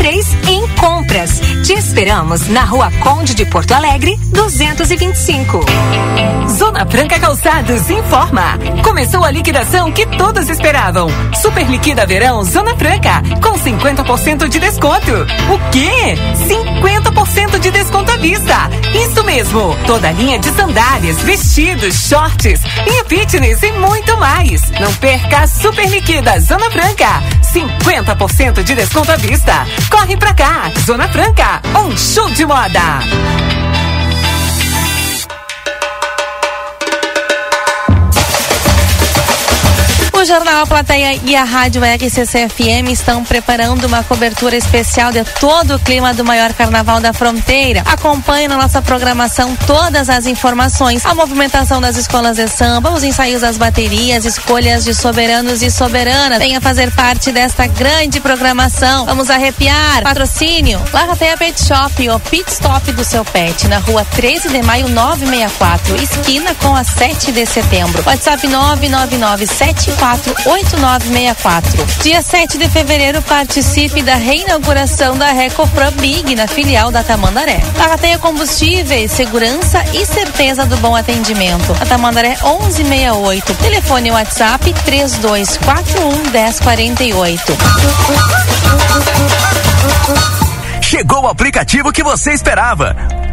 em compras. Te esperamos na Rua Conde de Porto Alegre, 225. Zona Franca Calçados informa. Começou a liquidação que todos esperavam. Super liquida verão Zona Franca com 50% de desconto. O quê? 50% de desconto à vista. Isso mesmo. Toda a linha de sandálias, vestidos, shorts, linha fitness e muito mais. Não perca a Super liquida Zona Franca. 50% de desconto à vista. Corre pra cá. Zona Franca, um show de moda. O Jornal Plateia e a Rádio RCCFM estão preparando uma cobertura especial de todo o clima do maior carnaval da fronteira. Acompanhe na nossa programação todas as informações, a movimentação das escolas de samba, os ensaios das baterias, escolhas de soberanos e soberanas. Venha fazer parte desta grande programação. Vamos arrepiar. Patrocínio. Larrateia Pet Shop, o pit stop do seu pet, na rua 13 de maio 964, esquina com a 7 de setembro. WhatsApp 999 748964. Dia 7 de fevereiro, participe da reinauguração da Recopro Big na filial da Tamandaré. Barateia combustíveis, segurança e certeza do bom atendimento. A Tamandaré 1168. Telefone WhatsApp 3241 1048. Chegou o aplicativo que você esperava.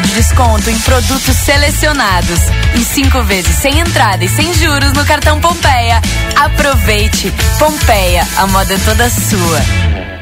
de desconto em produtos selecionados. Em cinco vezes sem entrada e sem juros no cartão Pompeia. Aproveite. Pompeia, a moda é toda sua.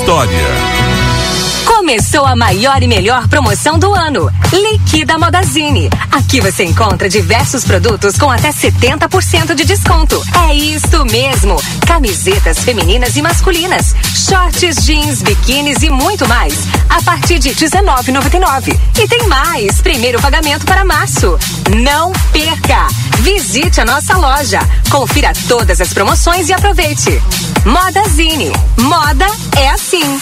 história. Começou a maior e melhor promoção do ano. Liquida Modazine. Aqui você encontra diversos produtos com até 70% de desconto. É isso mesmo. Camisetas femininas e masculinas, shorts, jeans, biquínis e muito mais. A partir de 19,99. E tem mais. Primeiro pagamento para março. Não perca. Visite a nossa loja. Confira todas as promoções e aproveite. Modazine. Moda é assim.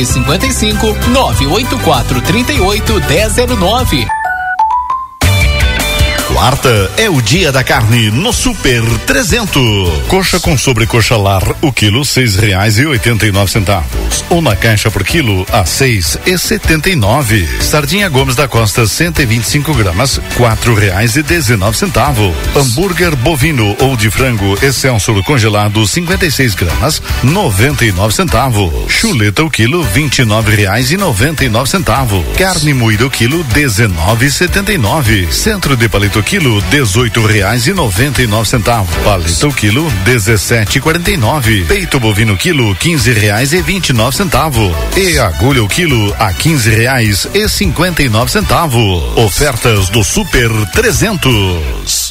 55 984 38 1009. Quarta é o dia da carne no Super 300. Coxa com sobrecoxa lar, o quilo seis reais e oitenta e nove centavos. Ou na caixa por quilo a seis e setenta e nove. Sardinha Gomes da Costa 125 gramas, quatro reais e dezenove centavos. Hambúrguer bovino ou de frango Excelsior congelado 56 gramas, noventa e nove centavos. Chuleta o quilo vinte e nove reais e noventa e nove centavos. Carne moída o quilo dezenove setenta e nove. Centro de palito quilo dezoito reais e noventa e nove centavos. Paleta o quilo dezessete quarenta e nove. Peito bovino quilo quinze reais e vinte e nove centavos. E agulha o quilo a quinze reais e cinquenta e nove centavos. Ofertas do Super 300.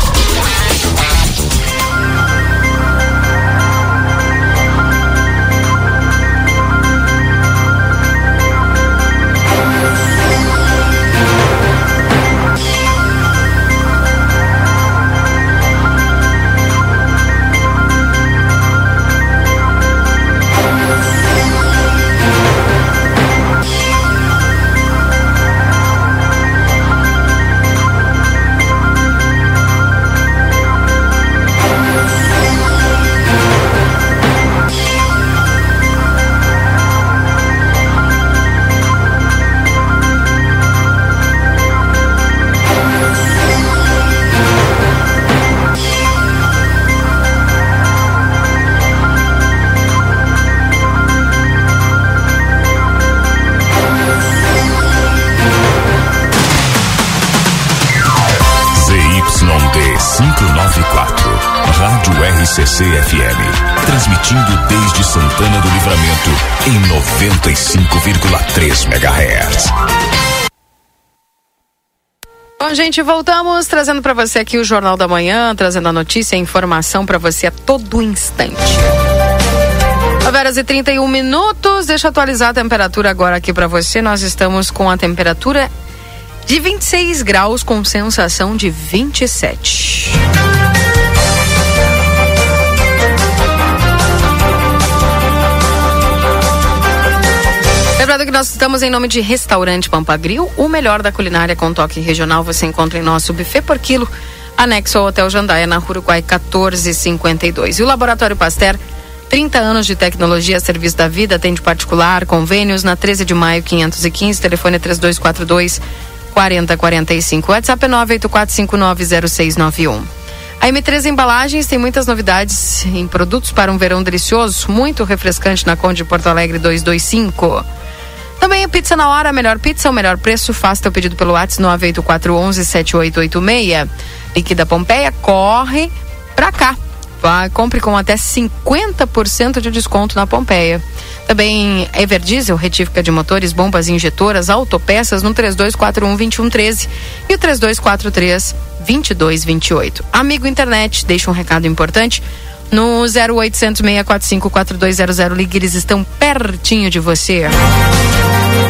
RCC FM, transmitindo desde Santana do Livramento em 95,3 MHz. Bom, gente, voltamos trazendo para você aqui o Jornal da Manhã, trazendo a notícia e a informação para você a todo instante. 9 horas e 31 minutos. Deixa eu atualizar a temperatura agora aqui para você. Nós estamos com a temperatura de 26 graus com sensação de 27. Lembrando que nós estamos em nome de Restaurante Pampagril, o melhor da culinária com toque regional. Você encontra em nosso buffet por quilo, anexo ao Hotel Jandaia, na Uruguai 1452. E o Laboratório Pasteur, 30 anos de tecnologia a serviço da vida, atende particular, convênios na 13 de maio 515, telefone é 3242 4045. WhatsApp é 984590691. A M3 Embalagens tem muitas novidades em produtos para um verão delicioso, muito refrescante na Conde Porto Alegre 225. Também a pizza na hora, a melhor pizza, o melhor preço. Faça teu pedido pelo WhatsApp 98411 7886. Liquida Pompeia, corre pra cá. Vá, compre com até 50% de desconto na Pompeia. Também Everdiesel, retífica de motores, bombas injetoras, autopeças no 3241-2113 e o 3243 2228. Amigo internet, deixa um recado importante. No 0800 645 4200, ligue, eles estão pertinho de você.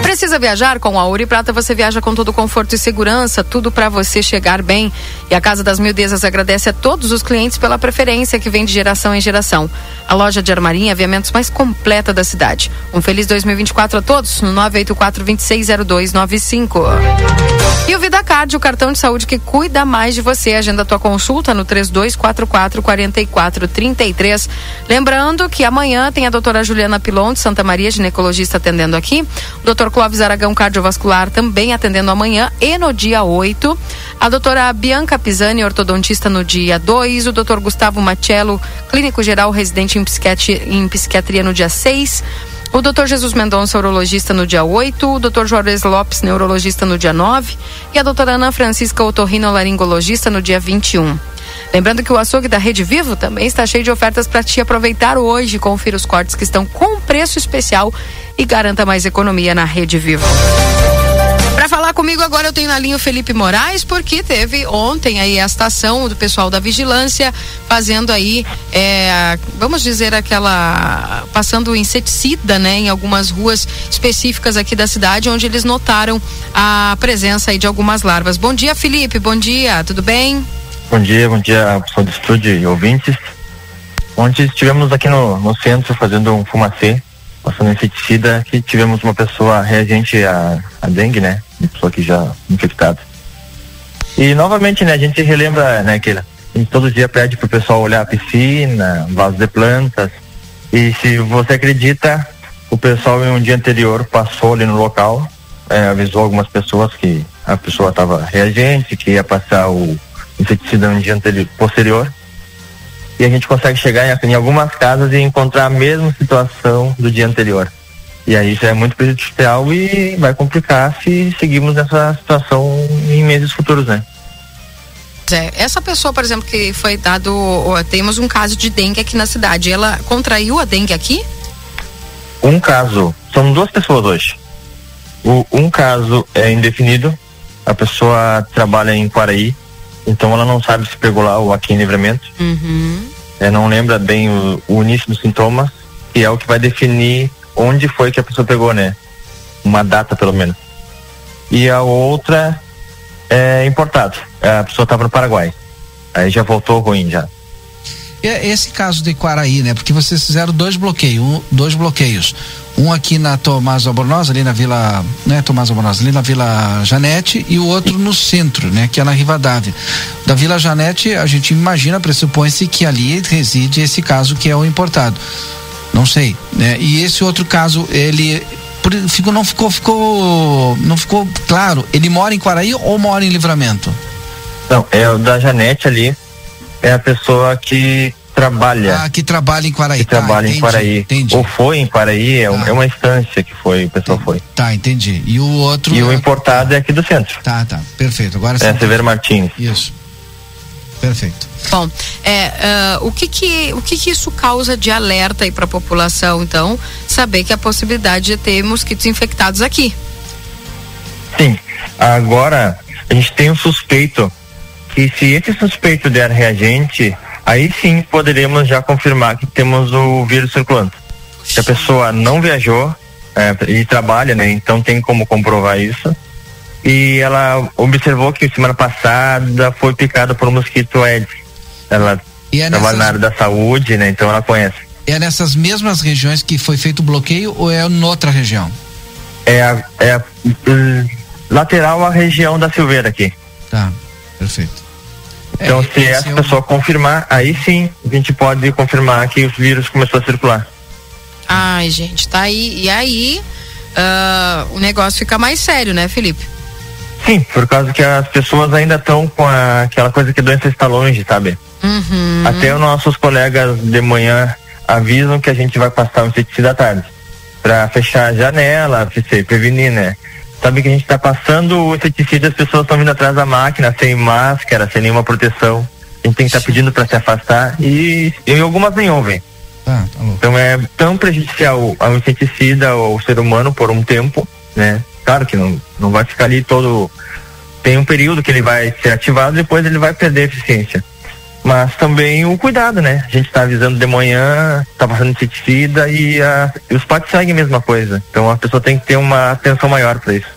Precisa viajar com a Ouro e Prata? Você viaja com todo conforto e segurança, tudo para você chegar bem. E a Casa das Mildezas agradece a todos os clientes pela preferência que vem de geração em geração. A loja de armarinha e aviamentos mais completa da cidade. Um feliz 2024 a todos no 984 260295. E o VidaCard, o cartão de saúde que cuida mais de você. Agenda tua consulta no 3244 4433. Lembrando que amanhã tem a doutora Juliana Pilon de Santa Maria, ginecologista, atendendo aqui. O doutor Clóvis Aragão, cardiovascular, também atendendo amanhã e no dia 8. A doutora Bianca Pisani, ortodontista, no dia 2. O doutor Gustavo Machello, clínico geral, residente em psiquiatria, em psiquiatria no dia 6. O Dr. Jesus Mendonça, urologista, no dia 8, o Dr. Juarez Lopes, neurologista, no dia 9, e a doutora Ana Francisca Otorrinolaringologista, no dia 21. Lembrando que o açougue da Rede Vivo também está cheio de ofertas para te aproveitar hoje. Confira os cortes que estão com preço especial e garanta mais economia na Rede Vivo. Para falar comigo agora eu tenho na linha o Felipe Moraes, porque teve ontem aí a estação do pessoal da vigilância fazendo aí, é, vamos dizer aquela, passando inseticida, né, em algumas ruas específicas aqui da cidade, onde eles notaram a presença aí de algumas larvas. Bom dia, Felipe. Bom dia. Tudo bem? Bom dia, bom dia, pessoal do estúdio e ouvintes. Ontem estivemos aqui no, no centro fazendo um fumacê, passando inseticida, que tivemos uma pessoa reagente à, dengue, né? Uma pessoa que já infectada. E novamente, né, a gente relembra, né, que a gente todo dia pede pro pessoal olhar a piscina, vaso de plantas. E se você acredita, O pessoal em um dia anterior passou ali no local, é, avisou algumas pessoas que a pessoa estava reagente, que ia passar o inseticida no dia anterior, posterior. E a gente consegue chegar em, em algumas casas e encontrar a mesma situação do dia anterior. E aí isso é muito prejudicial e vai complicar se seguirmos essa situação em meses futuros, né? É, essa pessoa, por exemplo, que foi dado, ó, temos um caso de dengue aqui na cidade, ela contraiu a dengue aqui? Um caso, são duas pessoas hoje. O, um caso é indefinido, a pessoa trabalha em Quaraí, então ela não sabe se pegou lá ou aqui em livramento. Uhum. É, não lembra bem o, o início dos sintomas, que é o que vai definir onde foi que a pessoa pegou, né? Uma data pelo menos. E a outra é importado. A pessoa estava no Paraguai. Aí já voltou ruim já. E é Esse caso de Quaraí, né? Porque vocês fizeram dois bloqueios, um, dois bloqueios. Um aqui na Tomás Albornoz, ali na Vila, né, Tomás Albornoz, ali na Vila Janete e o outro no centro, né, que é na Rivadavia. Da Vila Janete, a gente imagina, pressupõe-se que ali reside esse caso que é o importado. Não sei, né? E esse outro caso, ele ficou, não ficou, ficou, não ficou claro. Ele mora em Quaraí ou mora em Livramento? Não, é o da Janete ali, é a pessoa que trabalha. Ah, que trabalha em Quaraí. Que trabalha em entendi, Quaraí. entendi. Ou foi em Quaraí, é, um- é uma instância que foi, o pessoal foi. Tá, entendi. E o outro. E o importado é aqui do centro. Tá, tá. Perfeito. Agora É sim. Severo Martins. Isso. Perfeito. Bom, é, ah, o que que o que que isso causa de alerta aí para a população, então, saber que a possibilidade de ter mosquitos infectados aqui. Sim. Agora, a gente tem um suspeito que se esse suspeito der reagente, aí sim poderemos já confirmar que temos o vírus circulando. Se a pessoa não viajou é, e trabalha, né? Então tem como comprovar isso. E ela observou que semana passada foi picada por um mosquito Aedes. Ela E é trabalha nessas- na área da saúde, né? Então ela conhece. É nessas mesmas regiões que foi feito o bloqueio ou é noutra região? É a, é a, hum, lateral à região da Silveira aqui. Tá, perfeito. Então, se essa pessoa confirmar, aí sim a gente pode confirmar que o vírus começou a circular. Ai, gente, tá aí. E aí, ah, o negócio fica mais sério, né, Felipe? Sim, por causa que as pessoas ainda estão com a- aquela coisa que a doença está longe, sabe? Uhum. Até os nossos colegas de manhã avisam que a gente vai passar o inseticida à tarde. Pra fechar a janela, pra se prevenir, né? Sabe que a gente tá passando o inseticida, as pessoas estão vindo atrás da máquina, sem máscara, sem nenhuma proteção. A gente tem que estar pedindo para se afastar e, e algumas nem ouvem. Tá, Então é tão prejudicial ao inseticida ao ser humano por um tempo, né? Claro que não, não vai ficar ali todo. Tem um período que ele vai ser ativado, depois ele vai perder a eficiência. Mas também o cuidado, né? A gente está avisando de manhã, está passando inseticida e, a, e os pais seguem a mesma coisa. Então a pessoa tem que ter uma atenção maior para isso.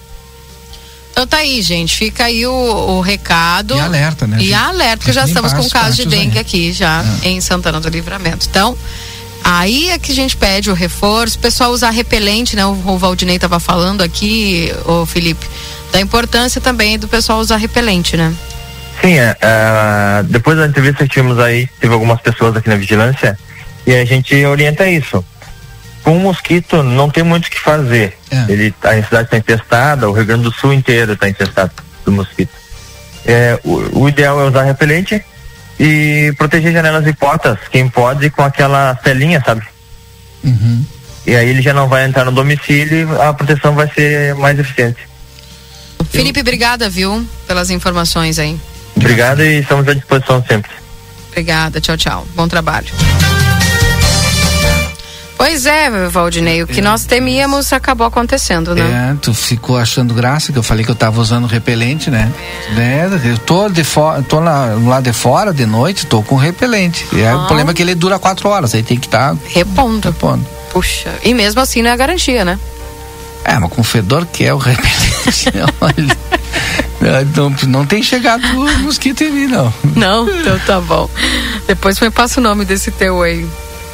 Então tá aí, gente. Fica aí o, o recado. E alerta, né, E gente? alerta, porque Tem já que estamos com caso de dengue aí. aqui já É. em Santana do Livramento. Então, aí é que a gente pede o reforço. O pessoal usar repelente, né? O, o Valdinei tava falando aqui, o Felipe, da importância também do pessoal usar repelente, né? Sim, é, é, depois da entrevista que tivemos aí, teve algumas pessoas aqui na vigilância e a gente orienta isso. Com o mosquito não tem muito o que fazer. Ele, a cidade está infestada, o Rio Grande do Sul inteiro está infestado do mosquito. É, o, o ideal é usar repelente e proteger janelas e portas, quem pode, com aquela telinha, sabe? Uhum. E aí ele já não vai entrar no domicílio e a proteção vai ser mais eficiente. Felipe, obrigada, viu, pelas informações aí. Obrigado e estamos à disposição sempre. Obrigada, tchau, tchau. Bom trabalho. Pois é, Valdinei, o que nós temíamos acabou acontecendo, né? É, tu ficou achando graça que eu falei que eu tava usando repelente, né? É, eu tô de fora, tô lá, lá de fora de noite, tô com repelente. E aí, o Ah. problema é que ele dura quatro horas, aí tem que estar repondo. repondo. Puxa, e mesmo assim não é garantia, né? É, mas com o fedor que é o repelente, olha, é, não, não tem chegado mosquito em mim, não. Não? Então tá bom. Depois me passa o nome desse teu aí.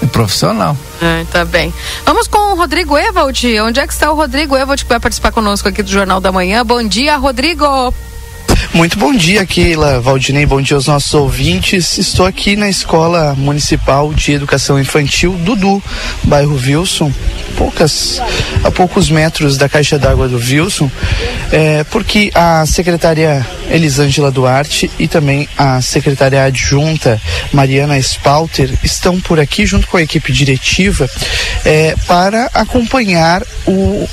É profissional. Ah, tá bem. Vamos com o Rodrigo Evald. Onde é que está o Rodrigo Evald que vai participar conosco aqui do Jornal da Manhã? Bom dia, Rodrigo. Muito bom dia, Keila, Valdinei, bom dia aos nossos ouvintes. Estou aqui na Escola Municipal de Educação Infantil Dudu, bairro Wilson, poucas, a poucos metros da caixa d'água do Wilson, é, porque a secretária Elisângela Duarte e também a secretária adjunta Mariana Spalter estão por aqui junto com a equipe diretiva é, para acompanhar o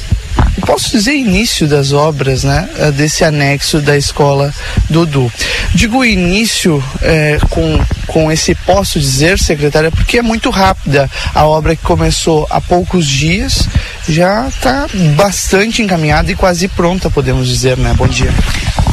posso dizer início das obras, né, eh, desse anexo da escola Dudu. Digo início é, com, com esse posso dizer, secretária, porque é muito rápida a obra que começou há poucos dias, já está bastante encaminhada e quase pronta, podemos dizer, né? Bom dia.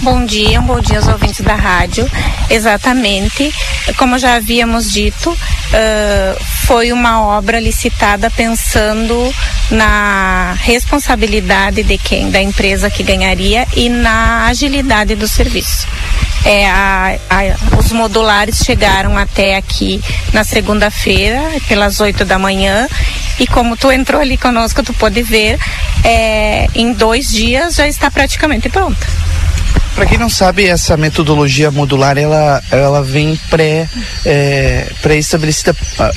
Bom dia, bom dia aos ouvintes da rádio. Exatamente, como já havíamos dito, uh, foi uma obra licitada pensando na responsabilidade de quem, da empresa que ganharia e na agilidade do serviço. É, a, a, os modulares chegaram até aqui na segunda-feira, pelas 8 da manhã, e como tu entrou ali conosco, tu pode ver, é, em dois dias já está praticamente pronta. Para quem não sabe, essa metodologia modular ela, ela vem pré é, pré-estabelecida,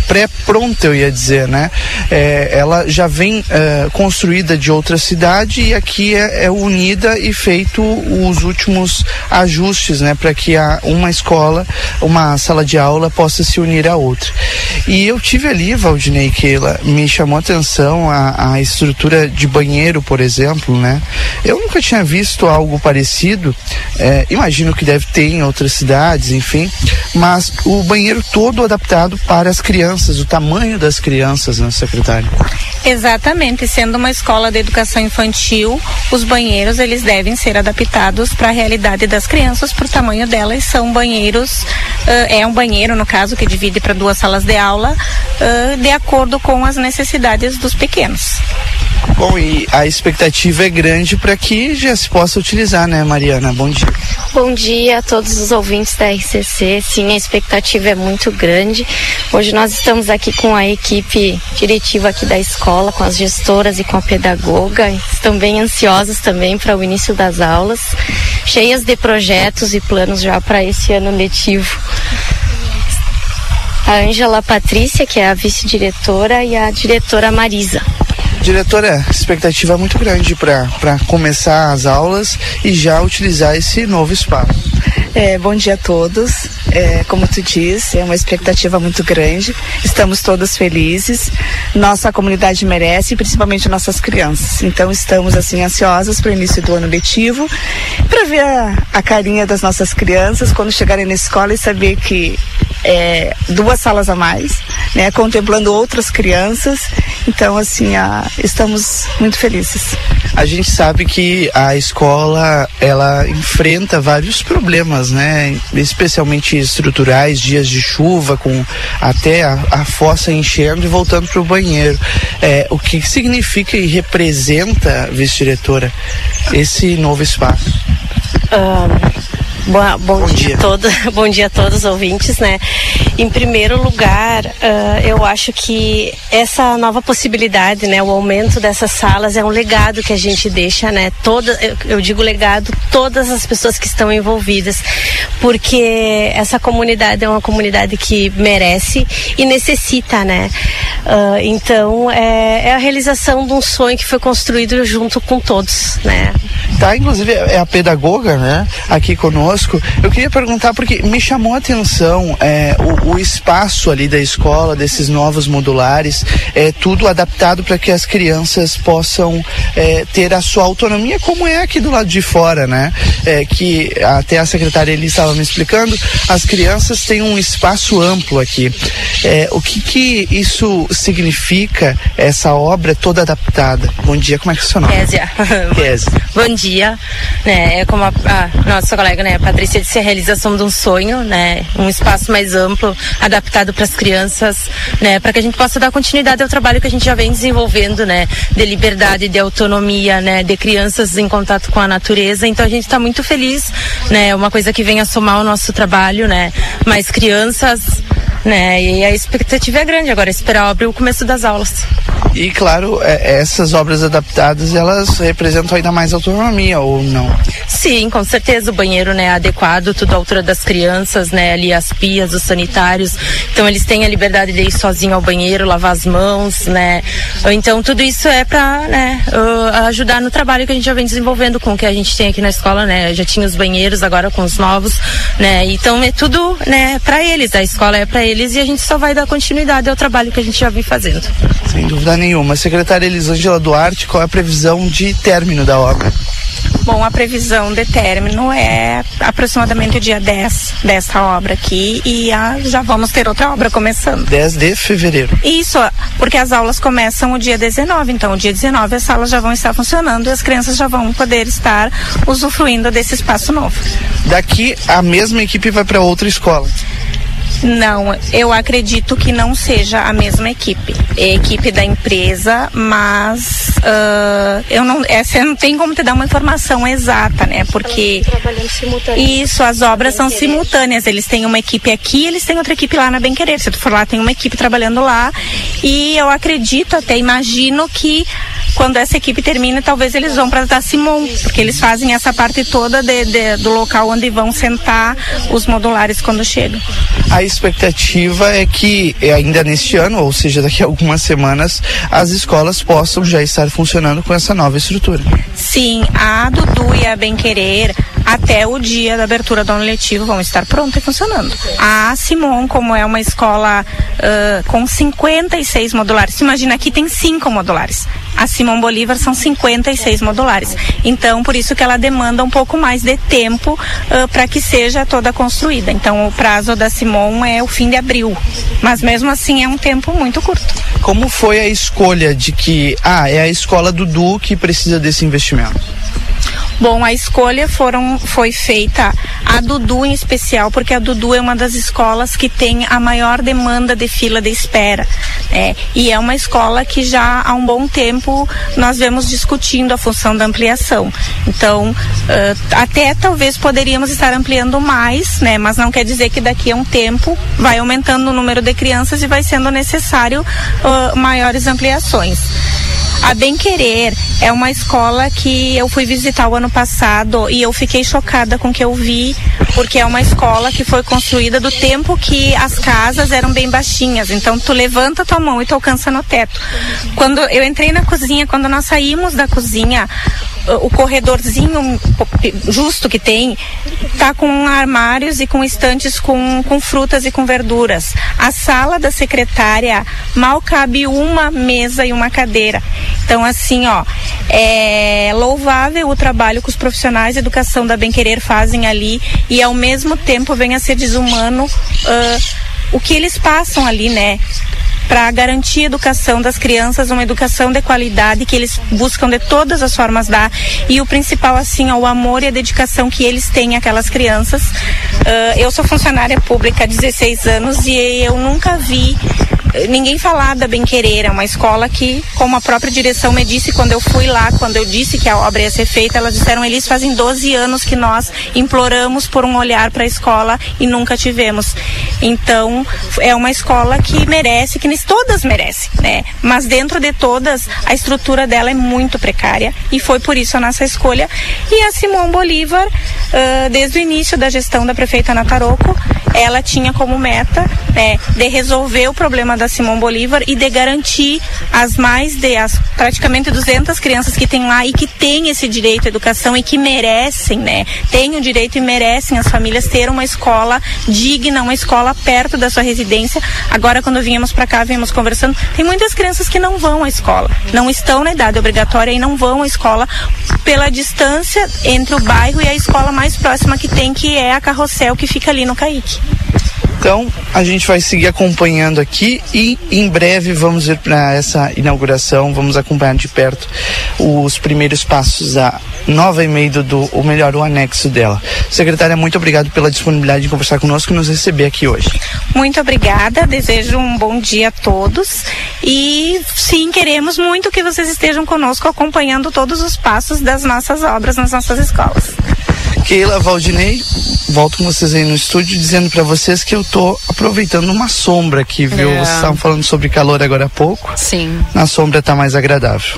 pré-pronta, eu ia dizer, né? É, ela já vem é, construída de outra cidade e aqui é, é unida e feito os últimos ajustes, né? Para que a, uma escola, uma sala de aula possa se unir à outra. E eu tive ali, Valdinei, ela me chamou a atenção a, a estrutura de banheiro, por exemplo, né? Eu nunca tinha visto algo parecido é, imagino que deve ter em outras cidades, enfim, mas o banheiro todo adaptado para as crianças, o tamanho das crianças, né, secretário? Exatamente, sendo uma escola de educação infantil, os banheiros eles devem ser adaptados para a realidade das crianças, por tamanho delas são banheiros, uh, é um banheiro no caso que divide para duas salas de aula, uh, de acordo com as necessidades dos pequenos. Bom, e a expectativa é grande para que já se possa utilizar, né, Mariana? Bom dia. Bom dia a todos os ouvintes da RCC. Sim, a expectativa é muito grande. Hoje nós estamos aqui com a equipe diretiva aqui da escola, com as gestoras e com a pedagoga. Estão bem ansiosas também para o início das aulas, cheias de projetos e planos já para esse ano letivo a Ângela Patrícia, que é a vice-diretora, e a diretora Marisa. Diretora, expectativa é muito grande para começar as aulas e já utilizar esse novo espaço. É, bom dia a todos. É, como tu disse, é uma expectativa muito grande. Estamos todos felizes. Nossa comunidade merece, principalmente nossas crianças. Então estamos assim ansiosas para o início do ano letivo, para ver a, a, carinha das nossas crianças quando chegarem na escola e saber que é, duas salas a mais, né, contemplando outras crianças. Então assim, a, estamos muito felizes. A gente sabe que a escola ela enfrenta vários problemas, né? Especialmente estruturais, dias de chuva, com até a, a fossa enchendo e voltando para o banheiro. É, o que significa e representa, vice-diretora, esse novo espaço? Um Boa, bom, bom, dia, dia. Todo, bom dia a todos os ouvintes, né? Em primeiro lugar, uh, eu acho que essa nova possibilidade, né, o aumento dessas salas é um legado que a gente deixa, né? Toda, eu, eu digo legado, todas as pessoas que estão envolvidas, porque essa comunidade é uma comunidade que merece e necessita, né? Uh, então é, é a realização de um sonho que foi construído junto com todos, né? Tá, inclusive é a pedagoga, né? Aqui conosco conosco. Eu queria perguntar, porque me chamou a atenção é, o, o, espaço ali da escola, desses novos modulares, é tudo adaptado para que as crianças possam é, ter a sua autonomia, como é aqui do lado de fora, né? É, que até a secretária Eli estava me explicando, as crianças têm um espaço amplo aqui. É, o que que isso significa, essa obra toda adaptada? Bom dia, como é que é o seu nome? Kézia. Kézia. Bom dia. Né, é como a, a nossa colega, né, Patrícia disse a realização de um sonho, né? Um espaço mais amplo, adaptado para as crianças, né? Para que a gente possa dar continuidade ao trabalho que a gente já vem desenvolvendo, né? De liberdade, de autonomia, né? De crianças em contato com a natureza. Então a gente está muito feliz, né? Uma coisa que vem a somar o nosso trabalho, né? Mais crianças né? E a expectativa é grande agora, esperar abrir o começo das aulas. E claro, é, essas obras adaptadas, elas representam ainda mais autonomia ou não? Sim, com certeza o banheiro, né, adequado, tudo à altura das crianças, né, ali as pias, os sanitários. Então eles têm a liberdade de ir sozinho ao banheiro, lavar as mãos, né? Então tudo isso é para, né, uh, ajudar no trabalho que a gente já vem desenvolvendo com o que a gente tem aqui na escola, né? Já tinha os banheiros, agora com os novos, né? Então é tudo, né, para eles. A escola é para eles e a gente só vai dar continuidade ao trabalho que a gente já vem fazendo. Sem dúvida nenhuma. Secretária Elisângela Duarte, qual é a previsão de término da obra? Bom, a previsão de término é aproximadamente o dia 10 desta obra aqui e a, já vamos ter outra obra começando. 10 de fevereiro. Isso, porque as aulas começam o dia 19, então o dia 19 as salas já vão estar funcionando e as crianças já vão poder estar usufruindo desse espaço novo. Daqui a mesma equipe vai para outra escola. Não, eu acredito que não seja a mesma equipe. É a equipe da empresa, mas uh, eu não, essa não tem como te dar uma informação exata, né? Porque isso, as obras são simultâneas. Eles têm uma equipe aqui, eles têm outra equipe lá na Bem Querer. Se tu for lá, tem uma equipe trabalhando lá. E eu acredito, até imagino que quando essa equipe termina, talvez eles vão para da Simon, porque eles fazem essa parte toda de, de, do local onde vão sentar os modulares quando chegam. A expectativa é que eh, ainda neste ano, ou seja, daqui a algumas semanas, as escolas possam já estar funcionando com essa nova estrutura. Sim, a Dudu e a Bem Querer até o dia da abertura do ano letivo vão estar prontas e funcionando. A Simon, como é uma escola uh, com 56 modulares, imagina aqui tem cinco modulares. A Simon Bolívar são 56 modulares. Então, por isso que ela demanda um pouco mais de tempo uh, para que seja toda construída. Então, o prazo da Simon é o fim de abril. Mas mesmo assim é um tempo muito curto. Como foi a escolha de que, ah, é a escola Dudu que precisa desse investimento? Bom, a escolha foram, foi feita a Dudu em especial, porque a Dudu é uma das escolas que tem a maior demanda de fila de espera. Né? E é uma escola que já há um bom tempo nós vemos discutindo a função da ampliação. Então, uh, até talvez poderíamos estar ampliando mais, né? Mas não quer dizer que daqui a um tempo vai aumentando o número de crianças e vai sendo necessário uh, maiores ampliações. A Bem Querer é uma escola que eu fui visitar o ano passado e eu fiquei chocada com o que eu vi, porque é uma escola que foi construída do tempo que as casas eram bem baixinhas. Então tu levanta tua mão e tu alcança no teto. Quando eu entrei na cozinha, quando nós saímos da cozinha, o corredorzinho justo que tem tá com armários e com estantes com, com frutas e com verduras. A sala da secretária mal cabe uma mesa e uma cadeira. Então, assim, ó, é louvável o trabalho que os profissionais de educação da Bem Querer fazem ali e ao mesmo tempo vem a ser desumano uh, o que eles passam ali, né? Para garantir a educação das crianças, uma educação de qualidade que eles buscam de todas as formas dar e o principal assim é o amor e a dedicação que eles têm àquelas crianças. Uh, eu sou funcionária pública há 16 anos e eu nunca vi ninguém falar da Bem Querer, é uma escola que, como a própria direção me disse quando eu fui lá, quando eu disse que a obra ia ser feita, elas disseram, eles fazem 12 anos que nós imploramos por um olhar para a escola e nunca tivemos. Então, é uma escola que merece, que todas merecem, né? Mas dentro de todas, a estrutura dela é muito precária e foi por isso a nossa escolha. E a Simão Bolívar, uh, desde o início da gestão da prefeita Nataroco, ela tinha como meta né, de resolver o problema da Simão Bolívar e de garantir as mais de as praticamente 200 crianças que tem lá e que têm esse direito à educação e que merecem, né? Têm o direito e merecem as famílias ter uma escola digna, uma escola perto da sua residência. Agora quando viemos para cá, viemos conversando, tem muitas crianças que não vão à escola, não estão na idade obrigatória e não vão à escola pela distância entre o bairro e a escola mais próxima que tem, que é a Carrossel, que fica ali no Caique. Então, a gente vai seguir acompanhando aqui e em breve vamos ir para essa inauguração, vamos acompanhar de perto os primeiros passos da nova e-mail do, ou melhor, o anexo dela. Secretária, muito obrigado pela disponibilidade de conversar conosco e nos receber aqui hoje. Muito obrigada, desejo um bom dia a todos e sim, queremos muito que vocês estejam conosco acompanhando todos os passos das nossas obras nas nossas escolas. Keila, Valdinei, volto com vocês aí no estúdio dizendo para vocês que eu tô aproveitando uma sombra aqui, viu? É. Vocês estavam falando sobre calor agora há pouco. Sim. Na sombra tá mais agradável.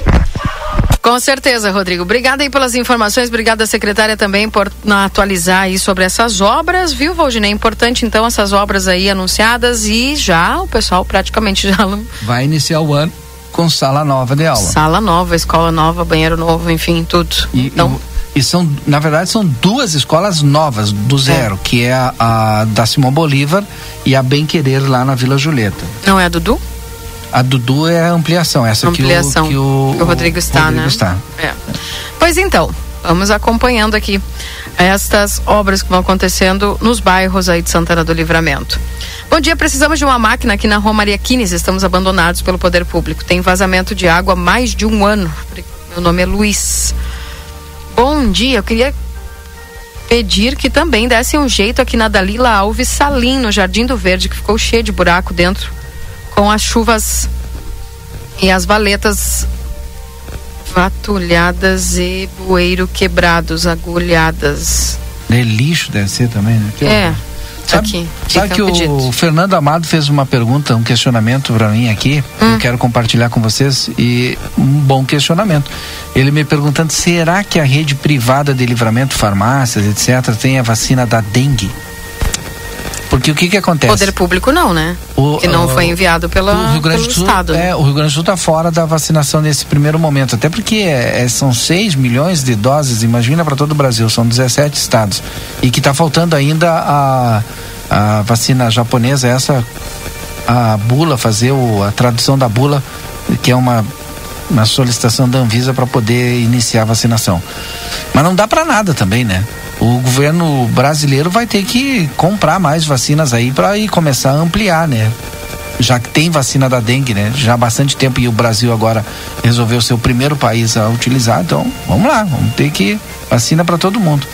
Com certeza, Rodrigo. Obrigada aí pelas informações, obrigada secretária também por atualizar aí sobre essas obras, viu, Valdinei? É importante então essas obras aí anunciadas e já o pessoal praticamente já Vai iniciar o ano com sala nova de aula. sala nova, escola nova, banheiro novo, enfim, tudo. E, então, e são, na verdade, são duas escolas novas, do zero, que é a, a da Simão Bolívar e a Bem Querer lá na Vila Julieta. Não é a Dudu? A Dudu é a ampliação, essa Ampliação, que o, que o, o Rodrigo está, Rodrigo né? está. É. Pois então, vamos acompanhando aqui estas obras que vão acontecendo nos bairros aí de Santana do Livramento. Bom dia, precisamos de uma máquina aqui na Rua Maria Quines, estamos abandonados pelo poder público. Tem vazamento de água há mais de um ano. Meu nome é Luiz. Bom dia, eu queria pedir que também dessem um jeito aqui na Dalila Alves Salim, no Jardim do Verde, que ficou cheio de buraco dentro, com as chuvas e as valetas vatulhadas e bueiro quebrados, agulhadas. É lixo, deve ser também, né? Que É, horror. Sabe, aqui. sabe que pedido. o Fernando Amado fez uma pergunta, um questionamento para mim aqui, Hum. eu quero compartilhar com vocês e um bom questionamento. Ele me perguntando: será que a rede privada de livramento, farmácias, etc, tem a vacina da dengue? Porque o que que acontece? Poder público não, né? O- que não o- foi enviado pela, o Rio Grande pelo Sul, Estado. né? é, o Rio Grande do Sul está fora da vacinação nesse primeiro momento, até porque é, é, são 6 milhões de doses, imagina para todo o Brasil, são 17 estados. E que está faltando ainda a, a vacina japonesa, essa a bula, fazer o, a tradução da bula, que é uma, uma solicitação da Anvisa para poder iniciar a vacinação. Mas não dá para nada também, né? O governo brasileiro vai ter que comprar mais vacinas aí para ir começar a ampliar, né? Já que tem vacina da dengue, né? Já há bastante tempo e o Brasil agora resolveu ser o primeiro país a utilizar, então vamos lá, vamos ter que vacina para todo mundo.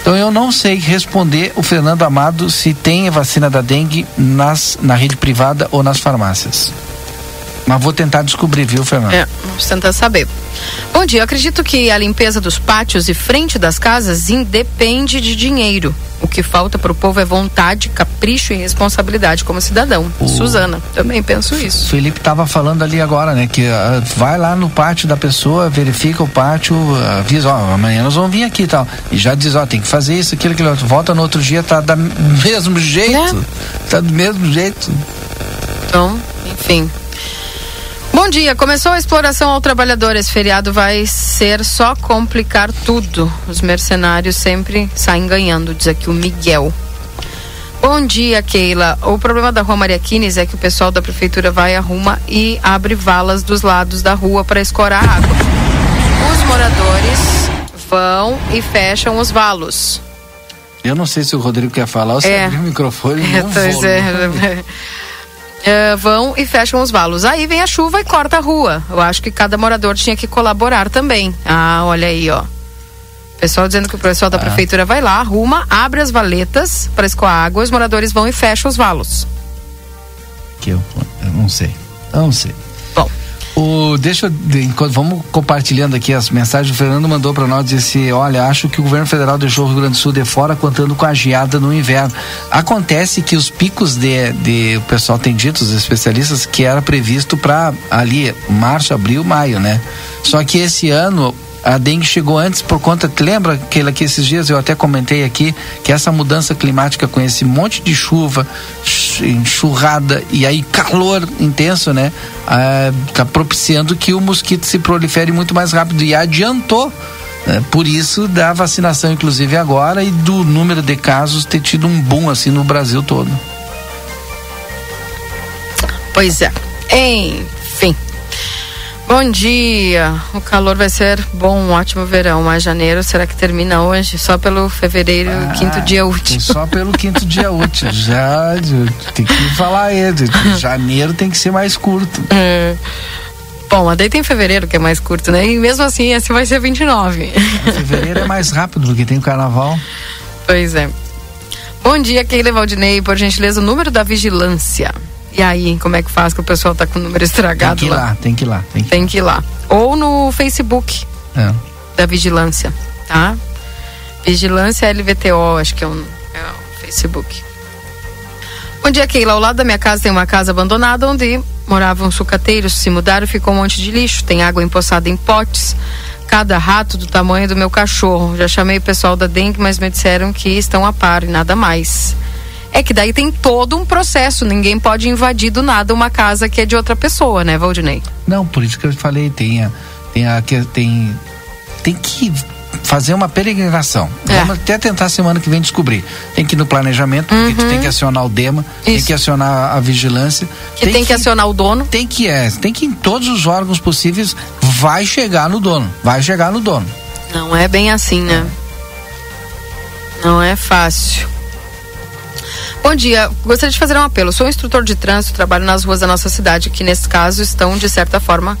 Então eu não sei responder o Fernando Amado se tem a vacina da dengue nas, na rede privada ou nas farmácias. Mas vou tentar descobrir, viu, Fernando? É, vamos tentar saber. Bom dia, eu acredito que a limpeza dos pátios e frente das casas independe de dinheiro. O que falta para o povo é vontade, capricho e responsabilidade como cidadão. Suzana, também penso O isso. Felipe estava falando ali agora, né? Que ah, vai lá no pátio da pessoa, verifica o pátio, avisa, ó, amanhã nós vamos vir aqui e tal. E já diz, ó, tem que fazer isso, aquilo, aquilo. Volta no outro dia, tá do mesmo jeito. Tá do mesmo jeito. Então, enfim. Bom dia, começou a exploração ao trabalhador. Esse feriado vai ser só complicar tudo. Os mercenários sempre saem ganhando, diz aqui o Miguel. Bom dia, Keila. O problema da rua Maria Quines é que o pessoal da prefeitura vai, arruma e abre valas dos lados da rua para escorar água. Os moradores vão e fecham os valos. Eu não sei se o Rodrigo quer falar ou se É. abrir o microfone. É, não pois é. É, vão e fecham os valos. Aí vem a chuva e corta a rua. Eu acho que cada morador tinha que colaborar também. Ah, olha aí, ó. Pessoal dizendo que o pessoal da Ah. prefeitura vai lá, arruma, abre as valetas para escoar água, os moradores vão e fecham os valos. Que eu, eu não sei. Eu não sei. Bom. O, deixa eu, vamos compartilhando aqui as mensagens. O Fernando mandou para nós disse: Olha, acho que o governo federal deixou o Rio Grande do Sul de fora contando com a geada no inverno. Acontece que os picos de, de o pessoal tem dito, os especialistas, que era previsto para ali março, abril, maio, né? Só que esse ano a dengue chegou antes por conta, te lembra aquele que esses dias eu até comentei aqui que essa mudança climática com esse monte de chuva, ch- enxurrada e aí calor intenso, né? Ah, tá propiciando que o mosquito se prolifere muito mais rápido e adiantou. né? Por isso da vacinação, inclusive agora, e do número de casos ter tido um boom assim no Brasil todo. Pois é. Enfim. Bom dia. O calor vai ser bom, um ótimo verão. Mas janeiro, será que termina hoje? Só pelo fevereiro, quinto dia útil. Só pelo quinto dia útil. Já tem que falar de Janeiro tem que ser mais curto. É. Bom, mas daí tem fevereiro que é mais curto, né? E mesmo assim, esse vai ser 29. Fevereiro é mais rápido porque tem o carnaval. Pois é. Bom dia, Keila Valdinei. Por gentileza, o número da vigilância. E aí, como é que faz que o pessoal tá com o número Tem estragado que ir lá? lá, tem que ir lá. Tem que... Tem que ir lá. Ou no Facebook É. da vigilância, tá? Vigilância LVTO, acho que é, um, é o Facebook. Bom dia, Keila. Ao lado da minha casa tem uma casa abandonada onde moravam sucateiros. Se mudaram, ficou um monte de lixo. Tem água empoçada em potes. Cada rato do tamanho do meu cachorro. Já chamei o pessoal da dengue, mas me disseram que estão a par e nada mais. É que daí tem todo um processo. Ninguém pode invadir do nada uma casa que é de outra pessoa, né, Valdinei? Não, por isso que eu falei, tem a, tem a, que- tem, tem que fazer uma peregrinação. É. Vamos até tentar semana que vem descobrir. Tem que ir no planejamento, porque tu tem que acionar o DEMA, tem que acionar a vigilância. Que tem que acionar o dono. Tem que é, tem que ir em todos os órgãos possíveis, vai chegar no dono, vai chegar no dono. Não é bem assim, né? Não é fácil. Bom dia, gostaria de fazer um apelo. Sou instrutor de trânsito, trabalho nas ruas da nossa cidade, que nesse caso estão, de certa forma,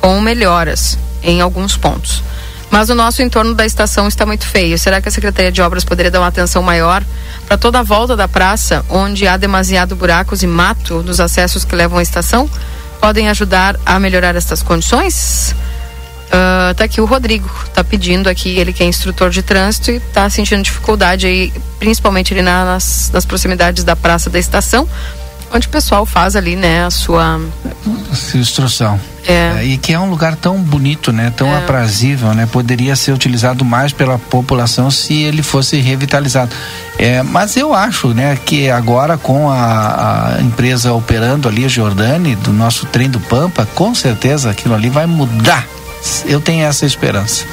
com melhoras em alguns pontos. Mas o nosso entorno da estação está muito feio. Será que a Secretaria de Obras poderia dar uma atenção maior para toda a volta da praça, onde há demasiado buracos e mato nos acessos que levam à estação? Podem ajudar a melhorar estas condições? Ah, tá aqui o Rodrigo, tá pedindo aqui, ele que é instrutor de trânsito e tá sentindo dificuldade aí, principalmente ali na- nas, nas proximidades da praça da estação, onde o pessoal faz ali, né, a sua. Essa instrução. É. e que é um lugar tão bonito, né? Tão É. aprazível, né? Poderia ser utilizado mais pela população se ele fosse revitalizado. É, mas eu acho, né, que agora com a, a empresa operando ali, a Giordani, do nosso trem do Pampa, com certeza aquilo ali vai mudar. Eu tenho essa esperança.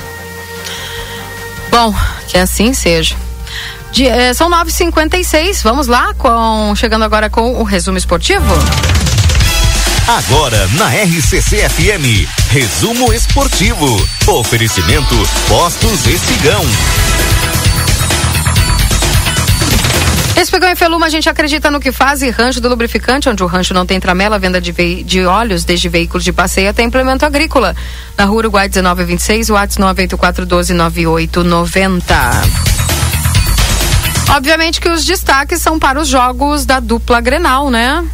Bom, que assim seja. De, eh, são 9h56, vamos lá, com, chegando agora com o resumo esportivo. Agora na RCC FM, resumo esportivo. Oferecimento Postos Espigão. Espigão e Feluma, a gente acredita no que faz e Rancho do Lubrificante, onde o rancho não tem tramela, venda de, de óleos, desde veículos de passeio até implemento agrícola. Na rua Uruguai 1926, WhatsApp 984129890. Obviamente que os destaques são para os jogos da dupla Grenal, né?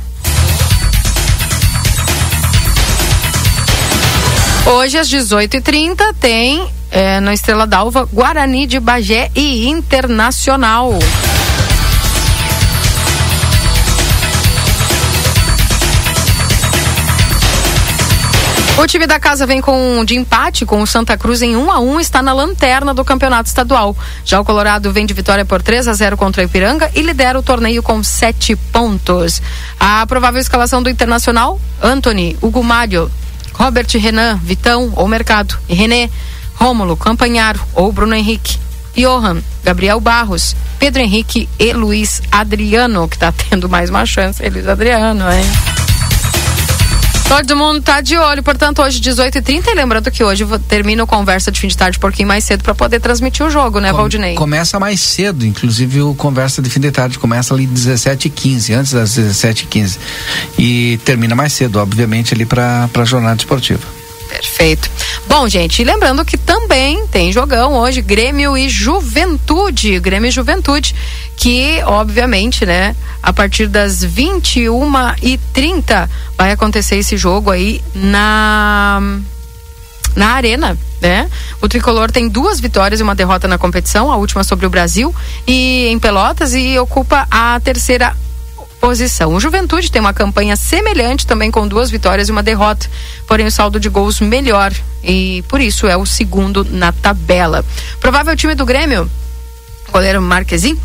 Hoje, às 18h30, tem eh, na Estrela d'Alva Guarani de Bagé e Internacional. O time da casa vem com de empate com o Santa Cruz em 1 a 1 está na lanterna do campeonato estadual. Já o Colorado vem de vitória por 3 a 0 contra o Ipiranga e lidera o torneio com sete pontos. A provável escalação do Internacional: Anthony, Hugo Mário, Robert Renan, Vitão ou Mercado, e René, Rômulo, Campanharo ou Bruno Henrique. Johan, Gabriel Barros, Pedro Henrique e Luiz Adriano, que está tendo mais uma chance. Luiz Adriano, hein? Todo mundo tá de olho, portanto, hoje 18h30. E lembrando que hoje termina o conversa de fim de tarde um pouquinho mais cedo para poder transmitir o jogo, né, Valdinei? Começa mais cedo, inclusive o conversa de fim de tarde começa ali 17h15, antes das 17h15. E termina mais cedo, obviamente, ali para a jornada esportiva. Perfeito. Bom, gente, lembrando que também tem jogão hoje, Grêmio e Juventude. Grêmio e Juventude, que, obviamente, né, a partir das 21h30 vai acontecer esse jogo aí na na arena, né? O tricolor tem duas vitórias e uma derrota na competição, a última sobre o Brasil e em Pelotas e ocupa a terceira posição. O Juventude tem uma campanha semelhante também com duas vitórias e uma derrota, porém o saldo de gols melhor e por isso é o segundo na tabela. Provável time do Grêmio: goleiro Marquezin,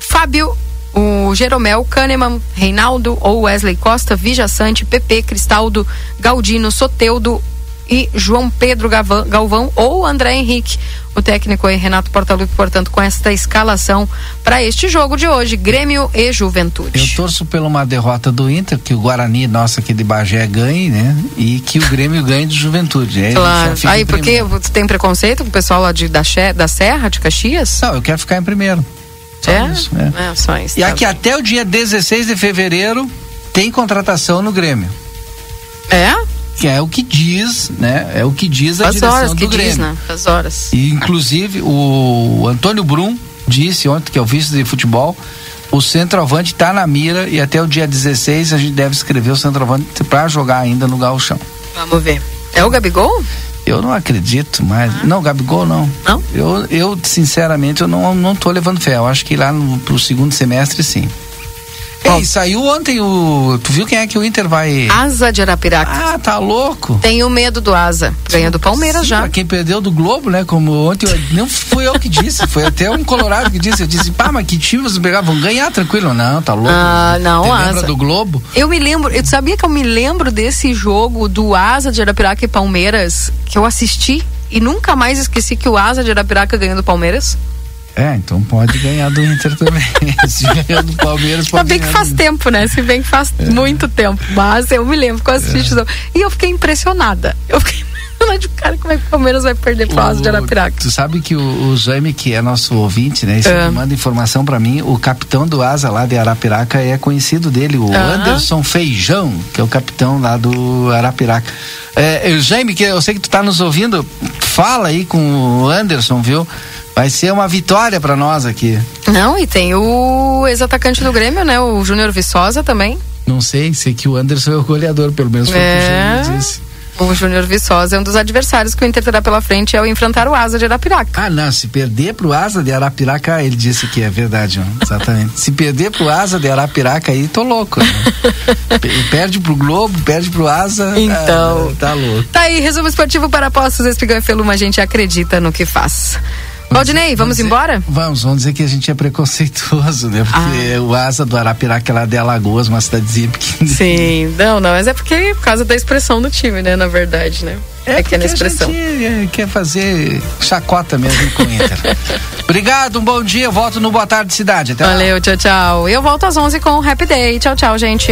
Fábio, o Jeromel, Kahneman, Reinaldo ou Wesley Costa, Vija Sante, PP, Cristaldo, Galdino, Soteudo e João Pedro Galvão ou André Henrique. O técnico é Renato Portaluppi, portanto, com esta escalação para este jogo de hoje, Grêmio e Juventude. Eu torço por uma derrota do Inter, que o Guarani, nossa aqui de Bagé, ganhe, né? E que o Grêmio ganhe de juventude. Aí Claro. Aí, porque você tem preconceito com o pessoal lá de, da, da Serra, de Caxias? Não, eu quero ficar em primeiro. Só É? isso, é. É, só isso. E tá aqui até o dia 16 de fevereiro tem contratação no Grêmio. É? Que é o que diz, né? É o que diz a Faz direção horas do que Grêmio. diz, né? Faz horas. E inclusive o Antônio Brum disse ontem que é o vice de futebol, o centroavante está na mira e até o dia 16 a gente deve escrever o centroavante para jogar ainda no gauchão. Vamos ver. É o Gabigol? Eu não acredito, mas. Não, Gabigol não. Não? Eu, eu sinceramente, eu não, não tô levando fé. Eu acho que lá no, pro segundo semestre, sim. Ei, saiu ontem o. Tu viu quem é que o Inter vai. Asa de Arapiraca. Ah, tá louco. Tenho medo do Asa. Ganha do Palmeiras Sim, já. pra Quem perdeu do Globo, né? Como ontem, eu- não fui eu que disse, foi até um Colorado que disse. Eu disse, pá, mas que time vocês? Vão ganhar tranquilo. Não, tá louco. Ah, não, Asa. lembra do Globo? Eu me lembro, eu sabia que eu me lembro desse jogo do Asa de Arapiraca e Palmeiras que eu assisti e nunca mais esqueci que o Asa de Arapiraca ganhou do Palmeiras. É, então pode ganhar do Inter também. Se ganhar do Palmeiras, Ainda pode bem que faz tempo, né? Se bem que faz muito tempo. Mas eu me lembro que eu assisti esse jogo. E eu fiquei impressionada. Eu fiquei impressionada de cara como é que o Palmeiras vai perder pro Asa de Arapiraca. Tu sabe que o, o Jaime, que é nosso ouvinte, né? Ele É. manda informação pra mim. O capitão do Asa lá de Arapiraca é conhecido dele, o Ah. Anderson Feijão, que é o capitão lá do Arapiraca. É, é, Jaime, que eu sei que tu tá nos ouvindo, fala aí com o Anderson, viu? Vai ser uma vitória pra nós aqui. Não, e tem o ex-atacante do Grêmio, né? O Júnior Viçosa também. Não sei, sei que o Anderson é o goleador, pelo menos foi o que o É. Jaime disse. O Júnior Viçosa é um dos adversários que o Inter terá pela frente ao enfrentar o Asa de Arapiraca. Ah, não, se perder pro Asa de Arapiraca, ele disse que é verdade, exatamente. se perder pro Asa de Arapiraca aí, tô louco. né? Pe- perde pro Globo, perde pro Asa. Então. ah, tá louco. Tá aí, resumo esportivo para apostas, Espigão e Feluma, a gente acredita no que faz. Valdinei, vamos dizer- embora? Vamos, vamos dizer que a gente é preconceituoso, né? Porque Ah. o Asa do Arapiraca é lá de Alagoas, uma cidadezinha pequena. Sim, não, não, mas é porque por causa da expressão do time, né, na verdade, né? É, que é na porque a expressão. gente é, quer fazer chacota mesmo com o Inter. Obrigado, um bom dia. Eu volto no Boa Tarde Cidade. Até lá. Valeu, tchau, tchau. Eu volto às 11 com o Happy Day. Tchau, tchau, gente.